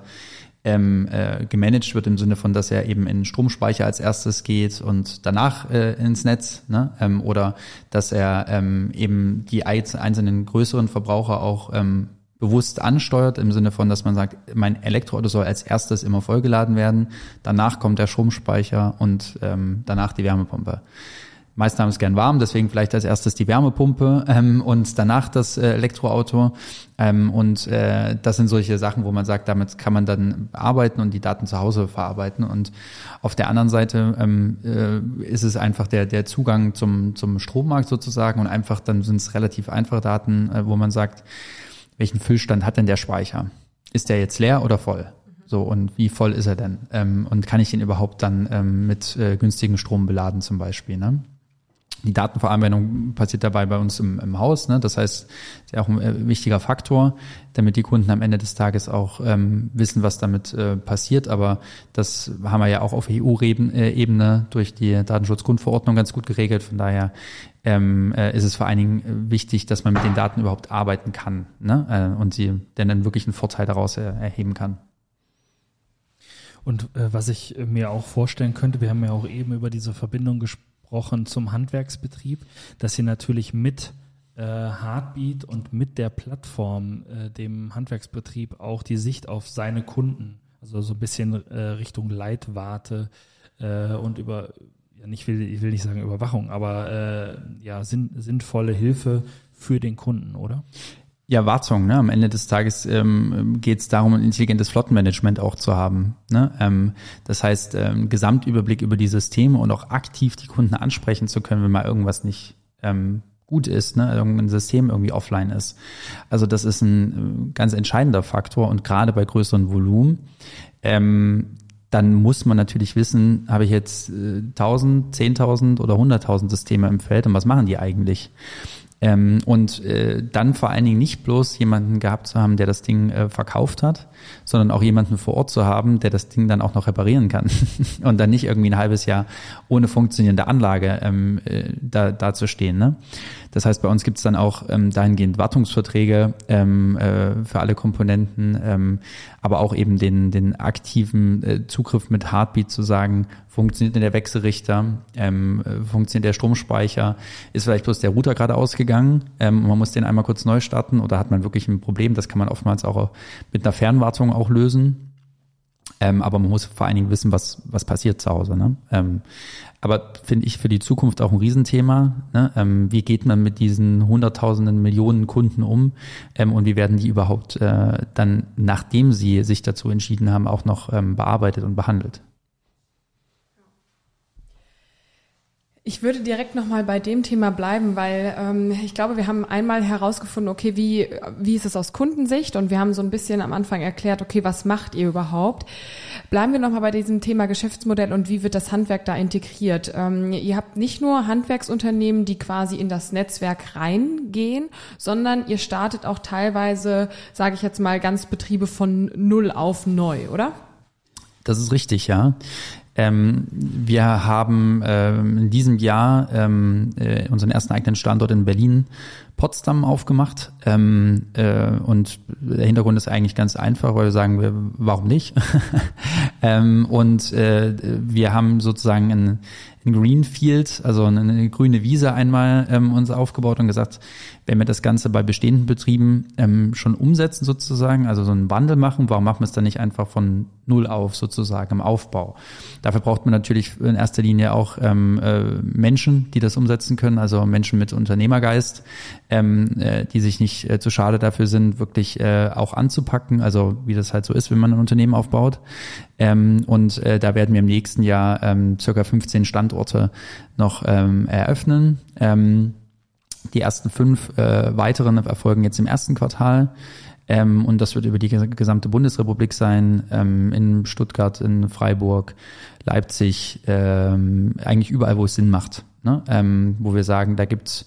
ähm, äh, gemanagt wird im Sinne von, dass er eben in Stromspeicher als erstes geht und danach äh, ins Netz, ne? ähm, oder dass er ähm, eben die einzelnen größeren Verbraucher auch ähm, bewusst ansteuert, im Sinne von, dass man sagt, mein Elektroauto soll als erstes immer vollgeladen werden, danach kommt der Stromspeicher und ähm, danach die Wärmepumpe. Meisten haben es gern warm, deswegen vielleicht als erstes die Wärmepumpe ähm, und danach das äh, Elektroauto. Ähm, und äh, das sind solche Sachen, wo man sagt, damit kann man dann arbeiten und die Daten zu Hause verarbeiten. Und auf der anderen Seite ähm, äh, ist es einfach der, der Zugang zum, zum Strommarkt sozusagen und einfach dann sind es relativ einfache Daten, äh, wo man sagt, welchen Füllstand hat denn der Speicher? Ist der jetzt leer oder voll? So, und wie voll ist er denn? Ähm, und kann ich ihn überhaupt dann ähm, mit äh, günstigem Strom beladen zum Beispiel? Ne? Die Datenverarbeitung passiert dabei bei uns im, im Haus. Ne? Das heißt, ist ja auch ein äh, wichtiger Faktor, damit die Kunden am Ende des Tages auch ähm, wissen, was damit äh, passiert. Aber das haben wir ja auch auf EU-Ebene durch die Datenschutzgrundverordnung ganz gut geregelt. Von daher ähm, äh, ist es vor allen Dingen äh, wichtig, dass man mit den Daten überhaupt arbeiten kann ne? äh, und sie denn dann wirklich einen Vorteil daraus er, erheben kann. Und äh, was ich mir auch vorstellen könnte, wir haben ja auch eben über diese Verbindung gesprochen, zum Handwerksbetrieb, dass sie natürlich mit äh, Heartbeat und mit der Plattform, äh, dem Handwerksbetrieb, auch die Sicht auf seine Kunden, also so ein bisschen äh, Richtung Leitwarte äh, und über, nicht will, ich will nicht sagen Überwachung, aber äh, ja, sinn, sinnvolle Hilfe für den Kunden, oder? Ja, Wartung. Ne? Am Ende des Tages ähm, geht es darum, ein intelligentes Flottenmanagement auch zu haben. Ne? Ähm, das heißt, ähm, Gesamtüberblick über die Systeme und auch aktiv die Kunden ansprechen zu können, wenn mal irgendwas nicht ähm, gut ist, ne? irgendein System irgendwie offline ist. Also das ist ein äh, ganz entscheidender Faktor und gerade bei größeren Volumen. Ähm, dann muss man natürlich wissen, habe ich jetzt äh, 1000, 10.000 oder 100.000 Systeme im Feld und was machen die eigentlich? Ähm, und äh, dann vor allen Dingen nicht bloß jemanden gehabt zu haben, der das Ding äh, verkauft hat, sondern auch jemanden vor Ort zu haben, der das Ding dann auch noch reparieren kann und dann nicht irgendwie ein halbes Jahr ohne funktionierende Anlage ähm, äh, da, da zu stehen. Ne? Das heißt, bei uns gibt es dann auch ähm, dahingehend Wartungsverträge ähm, äh, für alle Komponenten, ähm, aber auch eben den, den aktiven äh, Zugriff mit Heartbeat zu sagen, funktioniert denn der Wechselrichter, ähm, funktioniert der Stromspeicher, ist vielleicht bloß der Router gerade ausgegangen, ähm, man muss den einmal kurz neu starten oder hat man wirklich ein Problem, das kann man oftmals auch mit einer Fernwartung auch lösen. Ähm, aber man muss vor allen Dingen wissen, was, was passiert zu Hause. Ne? Ähm, aber finde ich für die Zukunft auch ein Riesenthema. Ne? Ähm, wie geht man mit diesen hunderttausenden Millionen Kunden um ähm, und wie werden die überhaupt äh, dann, nachdem sie sich dazu entschieden haben, auch noch ähm, bearbeitet und behandelt? Ich würde direkt nochmal bei dem Thema bleiben, weil ähm, ich glaube, wir haben einmal herausgefunden, okay, wie, wie ist es aus Kundensicht und wir haben so ein bisschen am Anfang erklärt, okay, was macht ihr überhaupt? Bleiben wir nochmal bei diesem Thema Geschäftsmodell und wie wird das Handwerk da integriert? Ähm, ihr habt nicht nur Handwerksunternehmen, die quasi in das Netzwerk reingehen, sondern ihr startet auch teilweise, sage ich jetzt mal, ganz Betriebe von null auf neu, oder? Das ist richtig, ja. Ähm, wir haben ähm, in diesem Jahr ähm, äh, unseren ersten eigenen Standort in Berlin, Potsdam aufgemacht. Ähm, äh, und der Hintergrund ist eigentlich ganz einfach, weil wir sagen, wir, warum nicht? ähm, und äh, wir haben sozusagen ein, ein Greenfield, also eine, grüne Wiese einmal ähm, uns aufgebaut und gesagt, wenn wir das Ganze bei bestehenden Betrieben ähm, schon umsetzen sozusagen, also so einen Wandel machen, warum machen wir es dann nicht einfach von null auf sozusagen im Aufbau? Dafür braucht man natürlich in erster Linie auch ähm, äh, Menschen, die das umsetzen können, also Menschen mit Unternehmergeist, ähm, äh, die sich nicht äh, zu schade dafür sind, wirklich äh, auch anzupacken, also wie das halt so ist, wenn man ein Unternehmen aufbaut. Ähm, und äh, da werden wir im nächsten Jahr ähm, circa 15 Standorte noch ähm, eröffnen. Ähm, die ersten fünf äh, weiteren erfolgen jetzt im ersten Quartal. Ähm, und das wird über die gesamte Bundesrepublik sein, ähm, in Stuttgart, in Freiburg, Leipzig, ähm, eigentlich überall, wo es Sinn macht. Ne? Ähm, wo wir sagen, da gibt's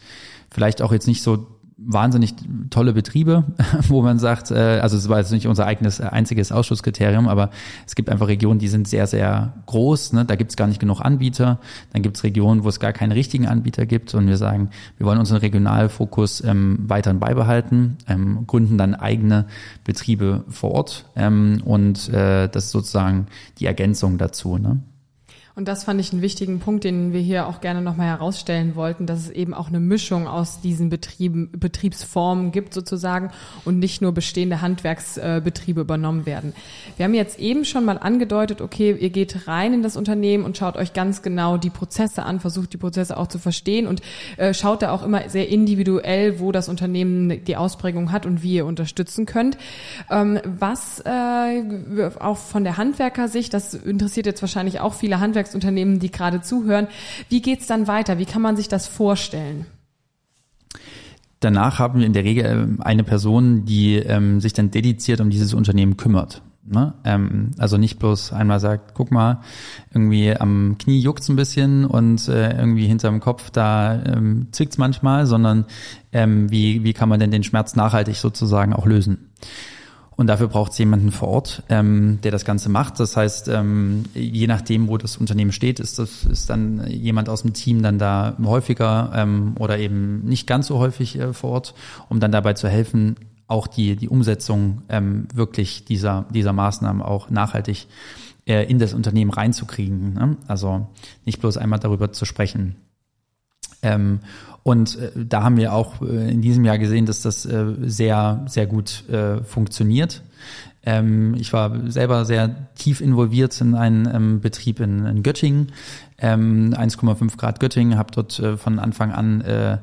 vielleicht auch jetzt nicht so wahnsinnig tolle Betriebe, wo man sagt, äh, also es war jetzt nicht unser eigenes äh, einziges Ausschusskriterium, aber es gibt einfach Regionen, die sind sehr, sehr groß, ne? da gibt es gar nicht genug Anbieter. Dann gibt es Regionen, wo es gar keinen richtigen Anbieter gibt und wir sagen, wir wollen unseren Regionalfokus ähm, weiterhin beibehalten, ähm, gründen dann eigene Betriebe vor Ort ähm, und äh, das ist sozusagen die Ergänzung dazu. Ne? Und das fand ich einen wichtigen Punkt, den wir hier auch gerne nochmal herausstellen wollten, dass es eben auch eine Mischung aus diesen Betrieben, Betriebsformen gibt sozusagen und nicht nur bestehende Handwerksbetriebe übernommen werden. Wir haben jetzt eben schon mal angedeutet, okay, ihr geht rein in das Unternehmen und schaut euch ganz genau die Prozesse an, versucht die Prozesse auch zu verstehen und äh, schaut da auch immer sehr individuell, wo das Unternehmen die Ausprägung hat und wie ihr unterstützen könnt. Ähm, was äh, auch von der Handwerkersicht, das interessiert jetzt wahrscheinlich auch viele Handwerker, Handwerksunternehmen, die gerade zuhören. Wie geht's dann weiter? Wie kann man sich das vorstellen? Danach haben wir in der Regel ähm, eine Person, die ähm, sich dann dediziert um dieses Unternehmen kümmert. Ne? Ähm, also nicht bloß einmal sagt, guck mal, irgendwie am Knie juckt's ein bisschen und äh, irgendwie hinterm Kopf da ähm, zwickt's manchmal, sondern ähm, wie, wie kann man denn den Schmerz nachhaltig sozusagen auch lösen? Und dafür braucht es jemanden vor Ort, ähm, der das Ganze macht. Das heißt, ähm, je nachdem, wo das Unternehmen steht, ist das ist dann jemand aus dem Team dann da häufiger ähm, oder eben nicht ganz so häufig äh, vor Ort, um dann dabei zu helfen, auch die die Umsetzung ähm, wirklich dieser dieser Maßnahmen auch nachhaltig äh, in das Unternehmen reinzukriegen. Ne? Also nicht bloß einmal darüber zu sprechen. Ähm, und äh, da haben wir auch äh, in diesem Jahr gesehen, dass das äh, sehr, sehr gut äh, funktioniert. Ähm, ich war selber sehr tief involviert in einen ähm, Betrieb in, in Göttingen, 1,5 ähm, Grad Göttingen, habe dort äh, von Anfang an äh,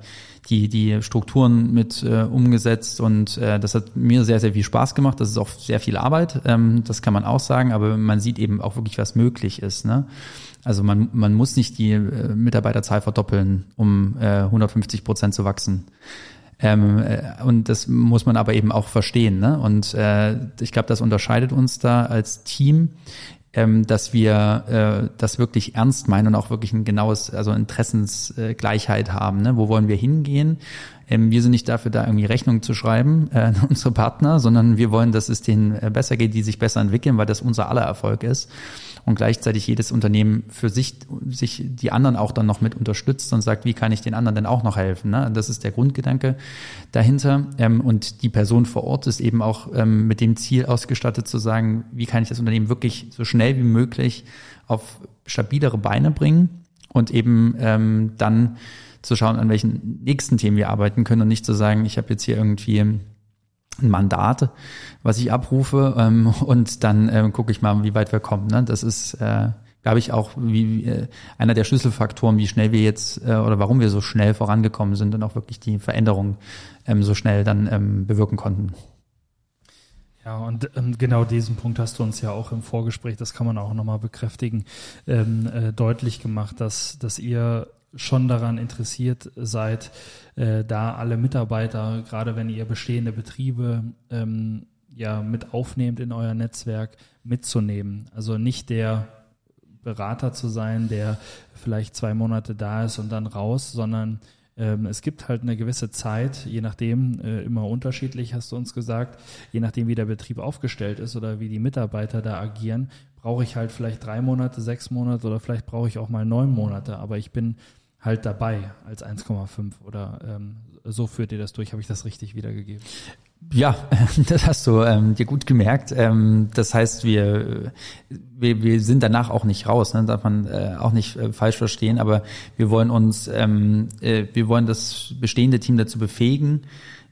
die, die Strukturen mit äh, umgesetzt und äh, das hat mir sehr, sehr viel Spaß gemacht. Das ist auch sehr viel Arbeit, ähm, das kann man auch sagen, aber man sieht eben auch wirklich, was möglich ist. Ne? Also man, man muss nicht die äh, Mitarbeiterzahl verdoppeln, um äh, 150 Prozent zu wachsen. Ähm, äh, und das muss man aber eben auch verstehen. Ne? Und äh, ich glaube, das unterscheidet uns da als Team, ähm, dass wir äh, das wirklich ernst meinen und auch wirklich ein genaues, also Interessensgleichheit haben. Ne? Wo wollen wir hingehen? Ähm, wir sind nicht dafür da, irgendwie Rechnungen zu schreiben äh, an unsere Partner, sondern wir wollen, dass es denen äh, besser geht, die sich besser entwickeln, weil das unser aller Erfolg ist und gleichzeitig jedes Unternehmen für sich, sich die anderen auch dann noch mit unterstützt und sagt, wie kann ich den anderen denn auch noch helfen? Ne? Das ist der Grundgedanke dahinter. Ähm, und die Person vor Ort ist eben auch ähm, mit dem Ziel ausgestattet zu sagen, wie kann ich das Unternehmen wirklich so schnell wie möglich auf stabilere Beine bringen und eben ähm, dann zu schauen, an welchen nächsten Themen wir arbeiten können und nicht zu sagen, ich habe jetzt hier irgendwie ein Mandat, was ich abrufe ähm, und dann ähm, gucke ich mal, wie weit wir kommen. Ne? Das ist, äh, glaube ich, auch wie, äh, einer der Schlüsselfaktoren, wie schnell wir jetzt äh, oder warum wir so schnell vorangekommen sind und auch wirklich die Veränderung ähm, so schnell dann ähm, bewirken konnten. Ja, und ähm, genau diesen Punkt hast du uns ja auch im Vorgespräch, das kann man auch nochmal bekräftigen, ähm, äh, deutlich gemacht, dass, dass ihr schon daran interessiert seid, äh, da alle Mitarbeiter, gerade wenn ihr bestehende Betriebe ähm, ja mit aufnehmt in euer Netzwerk, mitzunehmen. Also nicht der Berater zu sein, der vielleicht zwei Monate da ist und dann raus, sondern ähm, es gibt halt eine gewisse Zeit, je nachdem, äh, immer unterschiedlich, hast du uns gesagt, je nachdem, wie der Betrieb aufgestellt ist oder wie die Mitarbeiter da agieren, brauche ich halt vielleicht drei Monate, sechs Monate oder vielleicht brauche ich auch mal neun Monate. Aber ich bin halt dabei als 1,5 oder ähm, so führt ihr das durch. Habe ich das richtig wiedergegeben? Ja, das hast du ähm, dir gut gemerkt. Ähm, das heißt, wir, wir, wir sind danach auch nicht raus, ne? darf man äh, auch nicht äh, falsch verstehen, aber wir wollen uns, ähm, äh, wir wollen das bestehende Team dazu befähigen,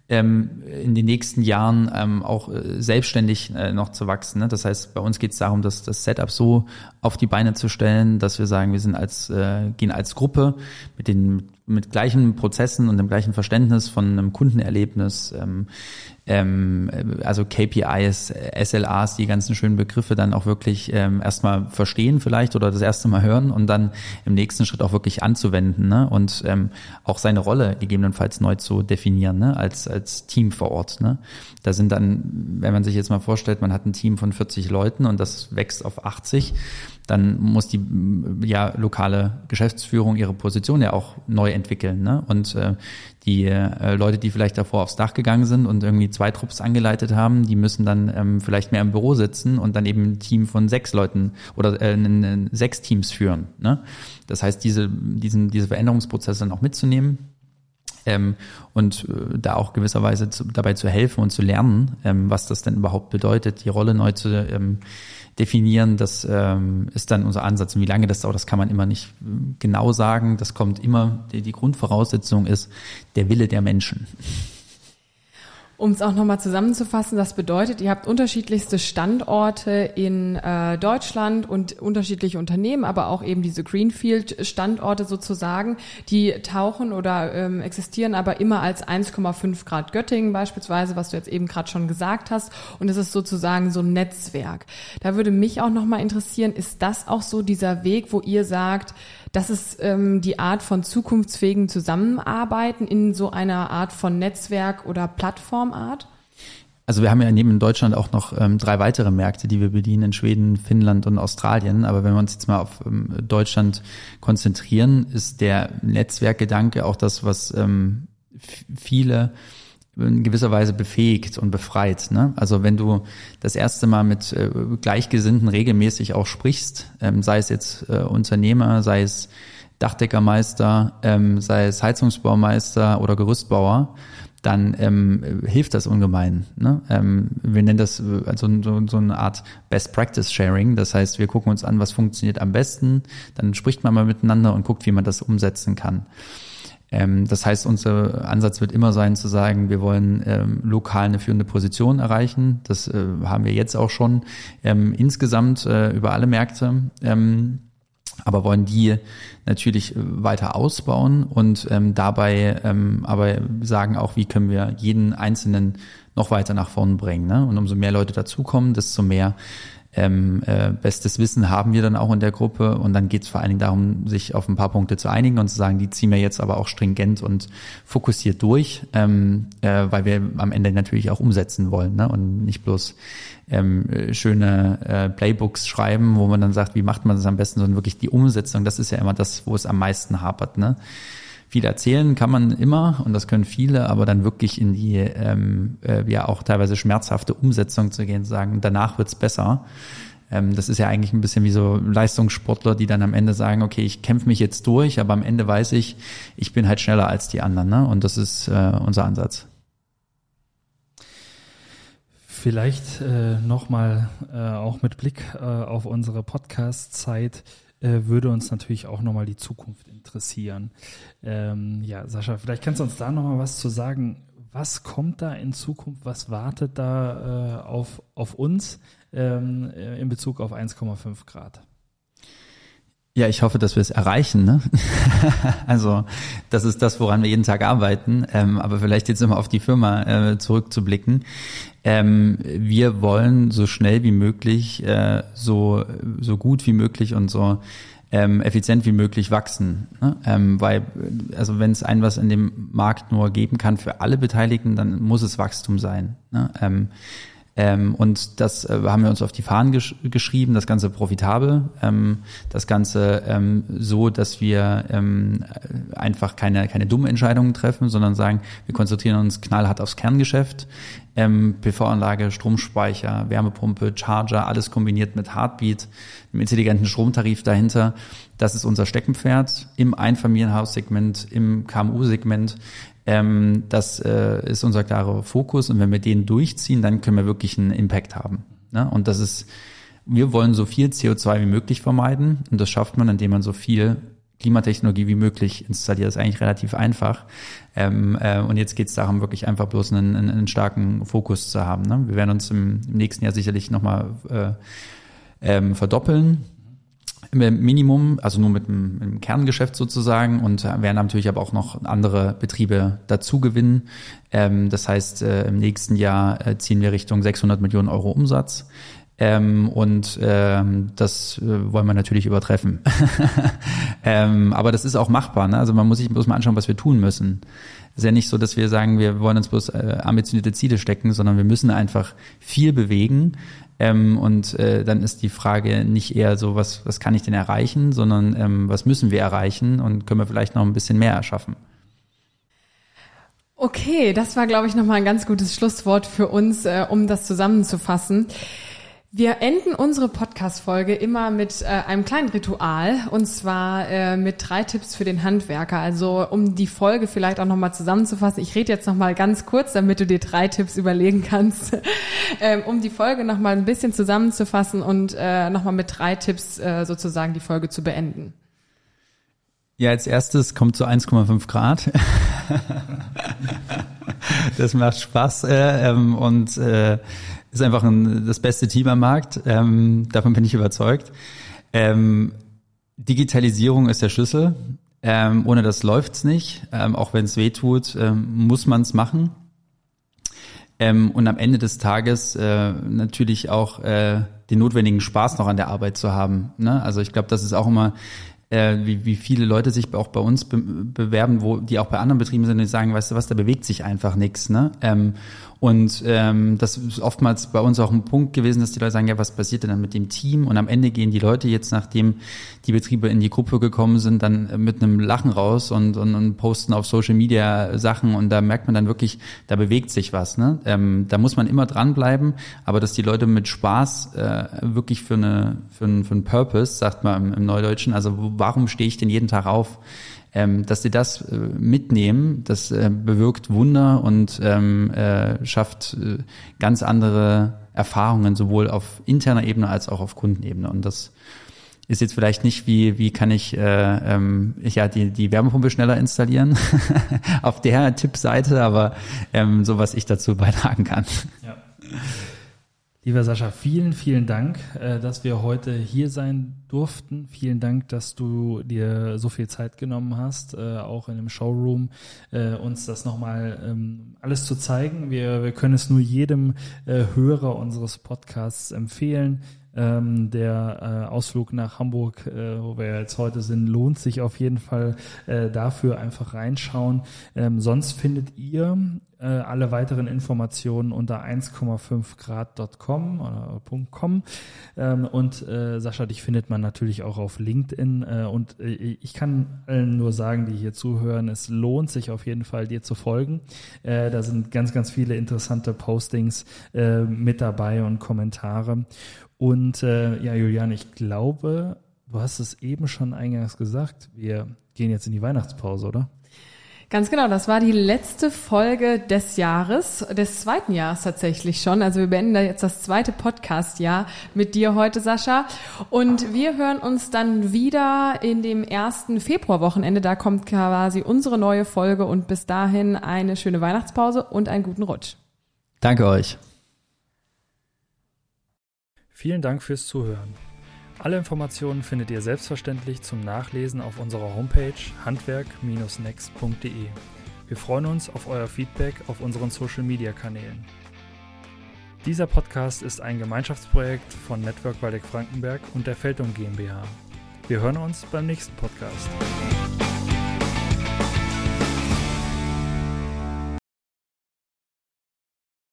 ähm, in den nächsten Jahren ähm, auch äh, selbstständig äh, noch zu wachsen. Ne? Das heißt, bei uns geht es darum, dass das Setup so auf die Beine zu stellen, dass wir sagen, wir sind als äh, gehen als Gruppe mit den mit gleichen Prozessen und dem gleichen Verständnis von einem Kundenerlebnis, ähm, ähm, also KPIs, SLAs, die ganzen schönen Begriffe dann auch wirklich ähm, erstmal verstehen vielleicht oder das erste Mal hören und dann im nächsten Schritt auch wirklich anzuwenden ne? und ähm, auch seine Rolle gegebenenfalls neu zu definieren ne? als, als Team vor Ort. Ne? Da sind dann, wenn man sich jetzt mal vorstellt, man hat ein Team von 40 Leuten und das wächst auf 80, dann muss die ja lokale Geschäftsführung ihre Position ja auch neu entwickeln. Ne? Und äh, die äh, Leute, die vielleicht davor aufs Dach gegangen sind und irgendwie zwei Trupps angeleitet haben, die müssen dann ähm, vielleicht mehr im Büro sitzen und dann eben ein Team von sechs Leuten oder äh, n, sechs Teams führen. Ne? Das heißt, diese, diesen, diese Veränderungsprozesse dann auch mitzunehmen Ähm, und äh, da auch gewisserweise zu, dabei zu helfen und zu lernen, ähm, was das denn überhaupt bedeutet, die Rolle neu zu ähm, definieren, das ähm, ist dann unser Ansatz. Und wie lange das dauert, das kann man immer nicht äh, genau sagen. Das kommt immer, die, die Grundvoraussetzung ist der Wille der Menschen. Um es auch nochmal zusammenzufassen, das bedeutet, ihr habt unterschiedlichste Standorte in äh, Deutschland und unterschiedliche Unternehmen, aber auch eben diese Greenfield-Standorte sozusagen, die tauchen oder ähm, existieren aber immer als 1,5 Grad Göttingen beispielsweise, was du jetzt eben gerade schon gesagt hast. Und es ist sozusagen so ein Netzwerk. Da würde mich auch nochmal interessieren, ist das auch so dieser Weg, wo ihr sagt, das ist ähm, die Art von zukunftsfähigen Zusammenarbeiten in so einer Art von Netzwerk oder Plattformart? Also wir haben ja neben Deutschland auch noch ähm, drei weitere Märkte, die wir bedienen in Schweden, Finnland und Australien. Aber wenn wir uns jetzt mal auf ähm, Deutschland konzentrieren, ist der Netzwerkgedanke auch das, was ähm, viele in gewisser Weise befähigt und befreit. Ne? Also wenn du das erste Mal mit äh, Gleichgesinnten regelmäßig auch sprichst, ähm, sei es jetzt äh, Unternehmer, sei es Dachdeckermeister, ähm, sei es Heizungsbaumeister oder Gerüstbauer, dann ähm, hilft das ungemein. Ne? Ähm, wir nennen das äh, also so, so eine Art Best Practice Sharing. Das heißt, wir gucken uns an, was funktioniert am besten, dann spricht man mal miteinander und guckt, wie man das umsetzen kann. Ähm, das heißt, unser Ansatz wird immer sein zu sagen, wir wollen ähm, lokal eine führende Position erreichen. Das äh, haben wir jetzt auch schon ähm, insgesamt äh, über alle Märkte. Ähm, aber wollen die natürlich weiter ausbauen und ähm, dabei ähm, aber sagen auch, wie können wir jeden Einzelnen noch weiter nach vorn bringen. Ne? Und umso mehr Leute dazukommen, desto mehr ähm, äh, bestes Wissen haben wir dann auch in der Gruppe und dann geht es vor allen Dingen darum, sich auf ein paar Punkte zu einigen und zu sagen, die ziehen wir jetzt aber auch stringent und fokussiert durch, ähm, äh, weil wir am Ende natürlich auch umsetzen wollen ne? und nicht bloß ähm, schöne äh, Playbooks schreiben, wo man dann sagt, wie macht man das am besten, sondern wirklich die Umsetzung, das ist ja immer das, wo es am meisten hapert. Ne? Viel erzählen kann man immer und das können viele, aber dann wirklich in die ähm, äh, ja auch teilweise schmerzhafte Umsetzung zu gehen, sagen, danach wird's besser. Ähm, das ist ja eigentlich ein bisschen wie so Leistungssportler, die dann am Ende sagen, okay, ich kämpfe mich jetzt durch, aber am Ende weiß ich, ich bin halt schneller als die anderen. Ne? Und das ist äh, unser Ansatz. Vielleicht äh, nochmal äh, auch mit Blick äh, auf unsere Podcast-Zeit würde uns natürlich auch nochmal die Zukunft interessieren. Ähm, ja, Sascha, vielleicht kannst du uns da nochmal was zu sagen. Was kommt da in Zukunft? Was wartet da äh, auf, auf uns ähm, äh, in Bezug auf 1,5 Grad? Ja, ich hoffe, dass wir es erreichen. Ne? also das ist das, woran wir jeden Tag arbeiten. Ähm, aber vielleicht jetzt immer auf die Firma äh, zurückzublicken. Ähm, wir wollen so schnell wie möglich, äh, so so gut wie möglich und so ähm, effizient wie möglich wachsen. Ne? Ähm, weil, also wenn es ein was in dem Markt nur geben kann für alle Beteiligten, dann muss es Wachstum sein. Ne? Ähm, ähm, und das äh, haben wir uns auf die Fahnen gesch geschrieben, das Ganze profitabel, ähm, das Ganze ähm, so, dass wir ähm, einfach keine, keine dummen Entscheidungen treffen, sondern sagen, wir konzentrieren uns knallhart aufs Kerngeschäft. Ähm, PV-Anlage, Stromspeicher, Wärmepumpe, Charger, alles kombiniert mit Heartbeat, einem intelligenten Stromtarif dahinter. Das ist unser Steckenpferd im Einfamilienhaussegment, im KMU-Segment. Ähm, das äh, ist unser klarer Fokus und wenn wir den durchziehen, dann können wir wirklich einen Impact haben. Ne? Und das ist, wir wollen so viel CO2 wie möglich vermeiden und das schafft man, indem man so viel Klimatechnologie wie möglich installiert. Das ist eigentlich relativ einfach. Ähm, äh, und jetzt geht es darum, wirklich einfach bloß einen, einen, einen starken Fokus zu haben. Ne? Wir werden uns im, im nächsten Jahr sicherlich nochmal äh, ähm, verdoppeln Minimum, also nur mit dem, mit dem Kerngeschäft sozusagen und werden natürlich aber auch noch andere Betriebe dazu gewinnen. Ähm, das heißt, äh, im nächsten Jahr äh, ziehen wir Richtung 600 Millionen Euro Umsatz. Ähm, und ähm, das äh, wollen wir natürlich übertreffen. ähm, aber das ist auch machbar. Ne? Also man muss sich bloß mal anschauen, was wir tun müssen. Es ist ja nicht so, dass wir sagen, wir wollen uns bloß äh, ambitionierte Ziele stecken, sondern wir müssen einfach viel bewegen. Ähm, und äh, dann ist die Frage nicht eher so, was, was kann ich denn erreichen, sondern ähm, was müssen wir erreichen und können wir vielleicht noch ein bisschen mehr erschaffen. Okay, das war, glaube ich, nochmal ein ganz gutes Schlusswort für uns, äh, um das zusammenzufassen. Wir enden unsere Podcast-Folge immer mit äh, einem kleinen Ritual und zwar äh, mit drei Tipps für den Handwerker. Also um die Folge vielleicht auch nochmal zusammenzufassen. Ich rede jetzt nochmal ganz kurz, damit du dir drei Tipps überlegen kannst, ähm, um die Folge nochmal ein bisschen zusammenzufassen und äh, nochmal mit drei Tipps äh, sozusagen die Folge zu beenden. Ja, als erstes kommt zu 1,5 Grad. das macht Spaß äh, ähm, und äh, ist einfach ein, das beste Team am Markt. Ähm, davon bin ich überzeugt. Ähm, Digitalisierung ist der Schlüssel. Ähm, ohne das läuft's nicht. Ähm, auch wenn es weh tut, ähm, muss man es machen. Ähm, und am Ende des Tages äh, natürlich auch äh, den notwendigen Spaß noch an der Arbeit zu haben. Ne? Also ich glaube, das ist auch immer äh, wie, wie viele Leute sich auch bei uns be bewerben, wo die auch bei anderen Betrieben sind, die sagen, weißt du was, da bewegt sich einfach nichts. Ne? Ähm, und ähm, das ist oftmals bei uns auch ein Punkt gewesen, dass die Leute sagen, ja, was passiert denn dann mit dem Team? Und am Ende gehen die Leute jetzt, nachdem die Betriebe in die Gruppe gekommen sind, dann mit einem Lachen raus und, und, und posten auf Social Media Sachen und da merkt man dann wirklich, da bewegt sich was. Ne? Ähm, da muss man immer dranbleiben, aber dass die Leute mit Spaß äh, wirklich für eine für einen, für einen Purpose, sagt man im, im Neudeutschen, also warum stehe ich denn jeden Tag auf? Ähm, dass sie das äh, mitnehmen, das äh, bewirkt Wunder und ähm, äh, schafft äh, ganz andere Erfahrungen, sowohl auf interner Ebene als auch auf Kundenebene. Und das ist jetzt vielleicht nicht, wie, wie kann ich, äh, ähm, ja, die, die Wärmepumpe schneller installieren auf der Tippseite, aber ähm, so, was ich dazu beitragen kann. Ja. Lieber Sascha, vielen, vielen Dank, äh, dass wir heute hier sein durften. Vielen Dank, dass du dir so viel Zeit genommen hast, äh, auch in dem Showroom, äh, uns das nochmal ähm, alles zu zeigen. Wir, wir können es nur jedem Hörer unseres Podcasts empfehlen. Ähm, der äh, Ausflug nach Hamburg, äh, wo wir jetzt heute sind, lohnt sich auf jeden Fall äh, dafür einfach reinschauen. Ähm, sonst findet ihr äh, alle weiteren Informationen unter 1,5grad.com oder .com. Ähm, und äh, Sascha, dich findet man natürlich auch auf LinkedIn. Äh, und ich kann allen nur sagen, die hier zuhören, es lohnt sich auf jeden Fall, dir zu folgen. Da sind ganz, ganz viele interessante Postings mit dabei und Kommentare. Und äh, ja, Julian, ich glaube, du hast es eben schon eingangs gesagt, wir gehen jetzt in die Weihnachtspause, oder? Ganz genau, das war die letzte Folge des Jahres, des zweiten Jahres tatsächlich schon. Also wir beenden da jetzt das zweite Podcast-Jahr mit dir heute, Sascha. Und wir hören uns dann wieder in dem ersten Februarwochenende. Da kommt quasi unsere neue Folge und bis dahin eine schöne Weihnachtspause und einen guten Rutsch. Danke euch. Vielen Dank fürs Zuhören. Alle Informationen findet ihr selbstverständlich zum Nachlesen auf unserer Homepage handwerk-next.de. Wir freuen uns auf euer Feedback auf unseren Social-Media-Kanälen. Dieser Podcast ist ein Gemeinschaftsprojekt von Network Waldeck Frankenberg und der Feldung GmbH. Wir hören uns beim nächsten Podcast.